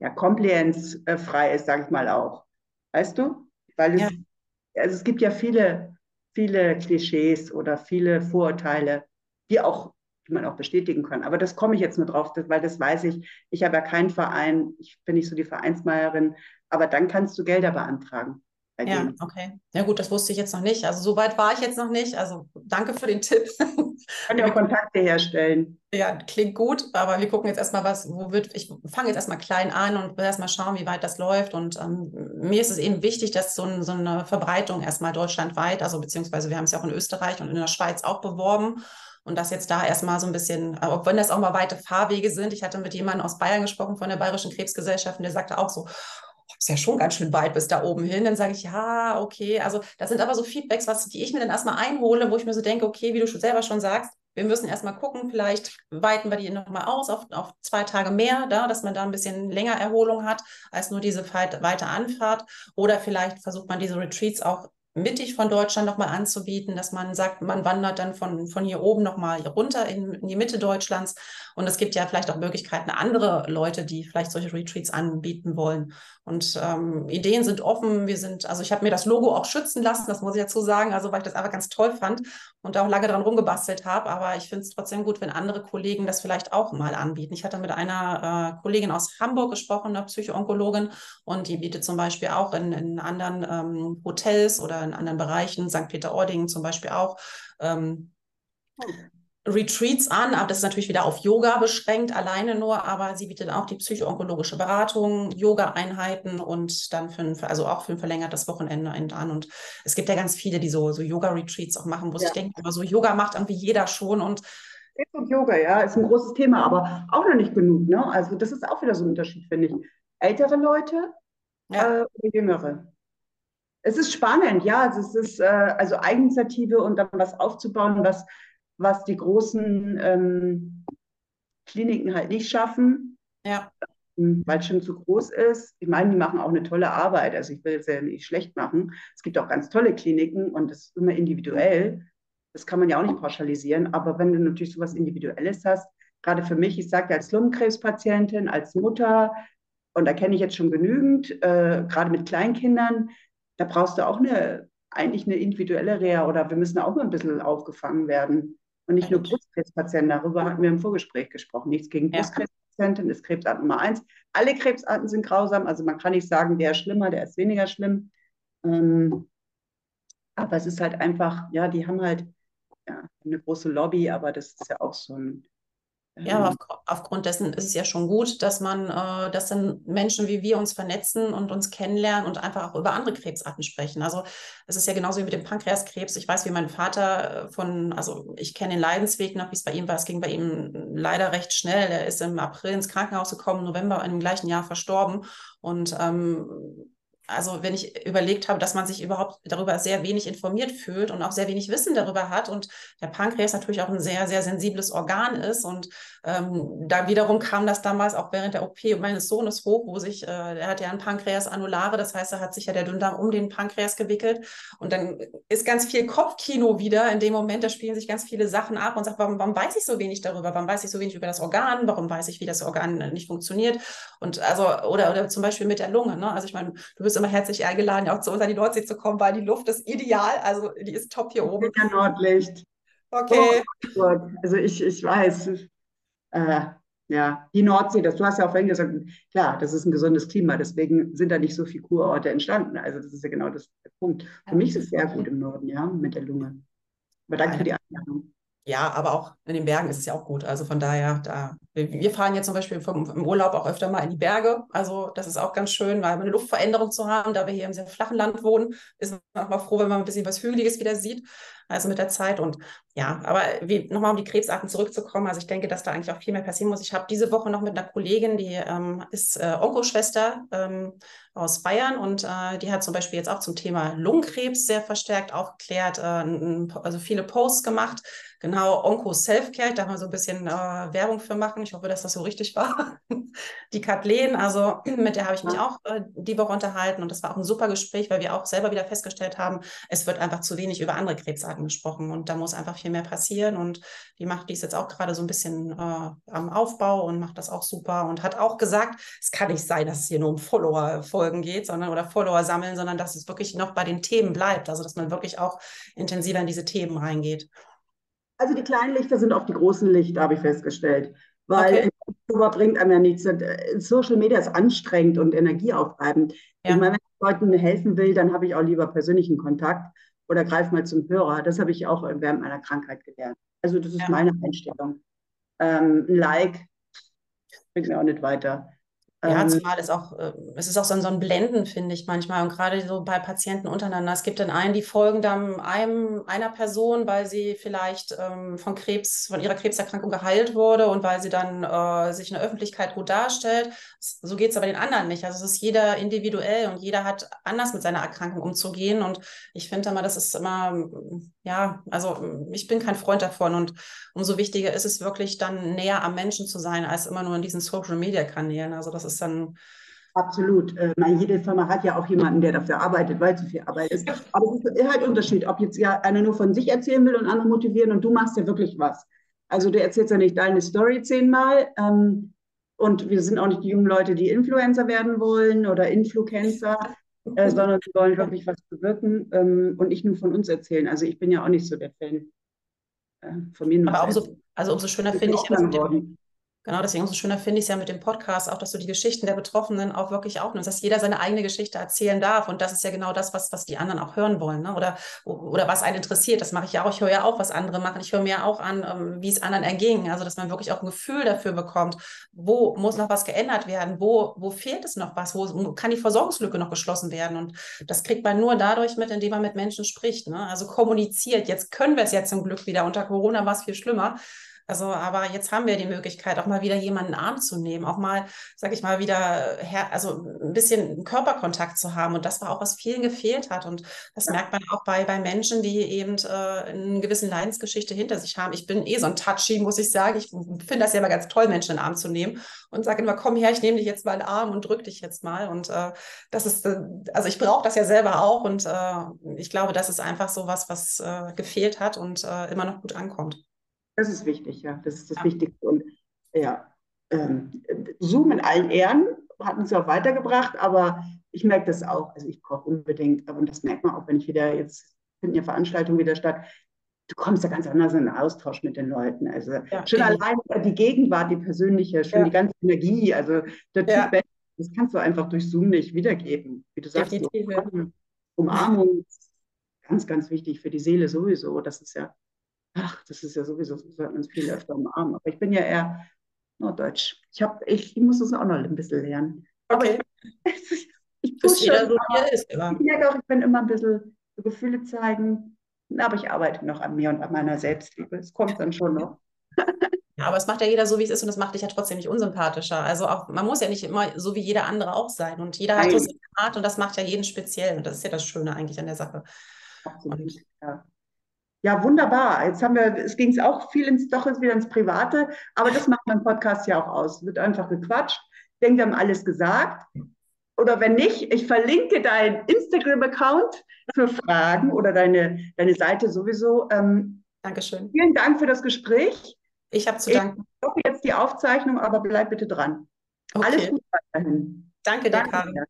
ja, compliance-frei ist, sage ich mal auch. Weißt du? Weil es, ja. also es gibt ja viele, viele Klischees oder viele Vorurteile, die auch, die man auch bestätigen kann. Aber das komme ich jetzt nur drauf, weil das weiß ich. Ich habe ja keinen Verein, ich bin nicht so die Vereinsmeierin, aber dann kannst du Gelder beantragen. Ja, okay. Ja gut, das wusste ich jetzt noch nicht. Also so weit war ich jetzt noch nicht. Also danke für den Tipp. Kann ja auch Kontakte herstellen. Ja, klingt gut, aber wir gucken jetzt erstmal, was, wo wird, ich fange jetzt erstmal klein an und will erstmal schauen, wie weit das läuft. Und ähm, mir ist es eben wichtig, dass so, ein, so eine Verbreitung erstmal deutschlandweit, also beziehungsweise wir haben es ja auch in Österreich und in der Schweiz auch beworben. Und das jetzt da erstmal so ein bisschen, auch wenn das auch mal weite Fahrwege sind. Ich hatte mit jemandem aus Bayern gesprochen von der Bayerischen Krebsgesellschaft und der sagte auch so, ist ja schon ganz schön weit bis da oben hin. Dann sage ich, ja, okay. Also das sind aber so Feedbacks, was, die ich mir dann erstmal einhole, wo ich mir so denke, okay, wie du schon selber schon sagst, wir müssen erstmal gucken, vielleicht weiten wir die nochmal aus auf, auf zwei Tage mehr, da, dass man da ein bisschen länger Erholung hat, als nur diese weite Anfahrt. Oder vielleicht versucht man diese Retreats auch mittig von Deutschland nochmal anzubieten, dass man sagt, man wandert dann von, von hier oben nochmal runter in, in, die Mitte Deutschlands. Und es gibt ja vielleicht auch Möglichkeiten, andere Leute, die vielleicht solche Retreats anbieten wollen. Und ähm, Ideen sind offen. Wir sind, also ich habe mir das Logo auch schützen lassen, das muss ich dazu sagen, also weil ich das einfach ganz toll fand und auch lange dran rumgebastelt habe. Aber ich finde es trotzdem gut, wenn andere Kollegen das vielleicht auch mal anbieten. Ich hatte mit einer äh, Kollegin aus Hamburg gesprochen, einer Psychoonkologin, und die bietet zum Beispiel auch in, in anderen ähm, Hotels oder in anderen Bereichen, St. Peter-Ording zum Beispiel auch, ähm, Retreats an, aber das ist natürlich wieder auf Yoga beschränkt, alleine nur, aber sie bietet auch die psychoonkologische Beratung, Yoga-Einheiten und dann für ein, also auch für ein verlängertes Wochenende an. Und es gibt ja ganz viele, die so, so Yoga-Retreats auch machen, wo ja. ich denke, aber so Yoga macht irgendwie jeder schon und und Yoga, ja, ist ein großes Thema, aber auch noch nicht genug. Ne? Also das ist auch wieder so ein Unterschied, finde ich. Ältere Leute ja. äh, oder jüngere es ist spannend, ja. Also es ist äh, also Eigeninitiative und dann was aufzubauen, was, was die großen ähm, Kliniken halt nicht schaffen. Ja. Ähm, Weil es schon zu groß ist. Ich meine, die machen auch eine tolle Arbeit. Also ich will es ja nicht schlecht machen. Es gibt auch ganz tolle Kliniken und das ist immer individuell. Das kann man ja auch nicht pauschalisieren. Aber wenn du natürlich so was Individuelles hast, gerade für mich, ich sage als Lungenkrebspatientin, als Mutter, und da kenne ich jetzt schon genügend, äh, gerade mit Kleinkindern, da brauchst du auch eine, eigentlich eine individuelle Reha oder wir müssen auch mal ein bisschen aufgefangen werden. Und nicht nur Brustkrebspatienten, darüber hatten wir im Vorgespräch gesprochen. Nichts gegen ja. Brustkrebspatienten, ist Krebsart Nummer eins. Alle Krebsarten sind grausam, also man kann nicht sagen, der ist schlimmer, der ist weniger schlimm. Ähm, aber es ist halt einfach, ja, die haben halt ja, eine große Lobby, aber das ist ja auch so ein ja, aber mhm. auf, aufgrund dessen ist es ja schon gut, dass man, äh, dass dann Menschen wie wir uns vernetzen und uns kennenlernen und einfach auch über andere Krebsarten sprechen. Also es ist ja genauso wie mit dem Pankreaskrebs. Ich weiß, wie mein Vater äh, von, also ich kenne den Leidensweg noch, wie es bei ihm war. Es ging bei ihm leider recht schnell. Er ist im April ins Krankenhaus gekommen, November im gleichen Jahr verstorben. Und ähm, also wenn ich überlegt habe, dass man sich überhaupt darüber sehr wenig informiert fühlt und auch sehr wenig Wissen darüber hat und der Pankreas natürlich auch ein sehr, sehr sensibles Organ ist und ähm, da wiederum kam das damals auch während der OP meines Sohnes hoch, wo sich, äh, er hat ja ein Pankreas annulare, das heißt, er hat sich ja der Dünndarm um den Pankreas gewickelt und dann ist ganz viel Kopfkino wieder in dem Moment, da spielen sich ganz viele Sachen ab und sagt, warum, warum weiß ich so wenig darüber, warum weiß ich so wenig über das Organ, warum weiß ich, wie das Organ nicht funktioniert? Und also, oder, oder zum Beispiel mit der Lunge, ne? also ich meine, du bist immer herzlich eingeladen, auch zu uns an die Nordsee zu kommen, weil die Luft ist ideal. Also die ist top hier oben. Ja, Nordlicht. Okay. Oh, also ich, ich weiß. Äh, ja, die Nordsee, das, du hast ja auch vorhin gesagt, klar, das ist ein gesundes Klima, deswegen sind da nicht so viele Kurorte entstanden. Also das ist ja genau das, der Punkt. Für mich ist es sehr gut im Norden, ja, mit der Lunge. Aber danke für die Einladung. Ja, aber auch in den Bergen ist es ja auch gut. Also von daher, da, wir fahren jetzt zum Beispiel vom, im Urlaub auch öfter mal in die Berge. Also das ist auch ganz schön, weil eine Luftveränderung zu haben, da wir hier im sehr flachen Land wohnen, ist man auch mal froh, wenn man ein bisschen was Hügeliges wieder sieht also mit der Zeit. Und ja, aber nochmal um die Krebsarten zurückzukommen, also ich denke, dass da eigentlich auch viel mehr passieren muss. Ich habe diese Woche noch mit einer Kollegin, die ähm, ist äh, Onkoschwester ähm, aus Bayern und äh, die hat zum Beispiel jetzt auch zum Thema Lungenkrebs sehr verstärkt aufgeklärt, äh, also viele Posts gemacht. Genau, Onko Selfcare, da mal so ein bisschen äh, Werbung für machen. Ich hoffe, dass das so richtig war. die Kathleen, also mit der habe ich mich auch äh, die Woche unterhalten und das war auch ein super Gespräch, weil wir auch selber wieder festgestellt haben, es wird einfach zu wenig über andere Krebsarten angesprochen und da muss einfach viel mehr passieren und die macht dies jetzt auch gerade so ein bisschen äh, am Aufbau und macht das auch super und hat auch gesagt, es kann nicht sein, dass es hier nur um Follower-Folgen geht, sondern oder Follower sammeln, sondern dass es wirklich noch bei den Themen bleibt, also dass man wirklich auch intensiver in diese Themen reingeht. Also die kleinen Lichter sind auf die großen Lichter, habe ich festgestellt. Weil okay. bringt einem ja nichts. Social Media ist anstrengend und energieaufreibend. Ja. Ich meine, wenn ich Leuten helfen will, dann habe ich auch lieber persönlichen Kontakt oder greif mal zum Hörer. Das habe ich auch während meiner Krankheit gelernt. Also das ist ja. meine Einstellung. Ähm, ein Like bringt mir auch nicht weiter. Ja, ähm, zumal es auch, äh, es ist auch so ein, so ein Blenden, finde ich manchmal. Und gerade so bei Patienten untereinander. Es gibt dann einen, die folgen dann einem, einer Person, weil sie vielleicht ähm, von Krebs, von ihrer Krebserkrankung geheilt wurde und weil sie dann äh, sich in der Öffentlichkeit gut darstellt. So geht es aber den anderen nicht. Also es ist jeder individuell und jeder hat anders mit seiner Erkrankung umzugehen. Und ich finde immer, das ist immer, ja, also ich bin kein Freund davon. Und umso wichtiger ist es wirklich dann näher am Menschen zu sein, als immer nur in diesen Social Media Kanälen. Also das ist dann. Absolut. Äh, jede Firma hat ja auch jemanden, der dafür arbeitet, weil zu viel Arbeit ist. Aber es ist halt Unterschied, ob jetzt ja einer nur von sich erzählen will und andere motivieren und du machst ja wirklich was. Also du erzählst ja nicht deine Story zehnmal. Ähm, und wir sind auch nicht die jungen Leute, die Influencer werden wollen oder Influencer, äh, sondern wir wollen wirklich was bewirken ähm, und nicht nur von uns erzählen. Also ich bin ja auch nicht so der Fan äh, von mir. Aber umso, also umso schöner finde ich, dass Genau, deswegen umso schöner finde ich es ja mit dem Podcast auch, dass du die Geschichten der Betroffenen auch wirklich aufnimmst, dass jeder seine eigene Geschichte erzählen darf. Und das ist ja genau das, was, was die anderen auch hören wollen. Ne? Oder, oder was einen interessiert. Das mache ich ja auch. Ich höre ja auch, was andere machen. Ich höre mir auch an, ähm, wie es anderen erging. Also, dass man wirklich auch ein Gefühl dafür bekommt, wo muss noch was geändert werden, wo, wo fehlt es noch was, wo kann die Versorgungslücke noch geschlossen werden. Und das kriegt man nur dadurch mit, indem man mit Menschen spricht. Ne? Also kommuniziert. Jetzt können wir es ja zum Glück wieder. Unter Corona war es viel schlimmer. Also, aber jetzt haben wir die Möglichkeit, auch mal wieder jemanden Arm zu nehmen, auch mal, sag ich mal, wieder her, also ein bisschen Körperkontakt zu haben. Und das war auch, was vielen gefehlt hat. Und das ja. merkt man auch bei, bei Menschen, die eben äh, eine gewisse Leidensgeschichte hinter sich haben. Ich bin eh so ein Touchy, muss ich sagen. Ich finde das ja immer ganz toll, Menschen in den Arm zu nehmen und sage immer, komm her, ich nehme dich jetzt mal in den Arm und drück dich jetzt mal. Und äh, das ist, äh, also ich brauche das ja selber auch. Und äh, ich glaube, das ist einfach so was, was äh, gefehlt hat und äh, immer noch gut ankommt. Das ist wichtig, ja. Das ist das ja. Wichtigste. Und ja, ähm, Zoom in allen Ehren hat uns ja auch weitergebracht, aber ich merke das auch. Also ich koche unbedingt, aber das merkt man auch, wenn ich wieder jetzt finden ja Veranstaltungen wieder statt. Du kommst ja ganz anders in den Austausch mit den Leuten. Also ja, schon eben. allein die Gegenwart, die persönliche, schon ja. die ganze Energie, also der Typ, ja. das kannst du einfach durch Zoom nicht wiedergeben. Wie du sagst, Umarmung, ganz, ganz wichtig für die Seele sowieso. Das ist ja, ach, das ist ja sowieso, wir sollten uns viel öfter umarmen. Aber ich bin ja eher Norddeutsch. Ich, hab, ich, ich muss das auch noch ein bisschen lernen. Okay. Aber ich, ich, jeder so. Ich merke auch, ich bin immer ein bisschen so Gefühle zeigen. Aber ich arbeite noch an mir und an meiner Selbstliebe. Es kommt dann schon noch. Ja, aber es macht ja jeder so, wie es ist und es macht dich ja trotzdem nicht unsympathischer. Also auch, man muss ja nicht immer so wie jeder andere auch sein. Und jeder Nein. hat so seine Art und das macht ja jeden speziell. Und das ist ja das Schöne eigentlich an der Sache. Absolut, ja. Ja, wunderbar. Jetzt haben wir, es ging es auch viel ins, doch wieder ins Private, aber das macht mein Podcast ja auch aus. Es wird einfach gequatscht. Ich denke, wir haben alles gesagt. Oder wenn nicht, ich verlinke deinen Instagram-Account für Fragen oder deine, deine Seite sowieso. Ähm, Dankeschön. Vielen Dank für das Gespräch. Ich habe zu danken. Ich hoffe jetzt die Aufzeichnung, aber bleib bitte dran. Okay. Alles Gute weiterhin. Danke dir, Karin.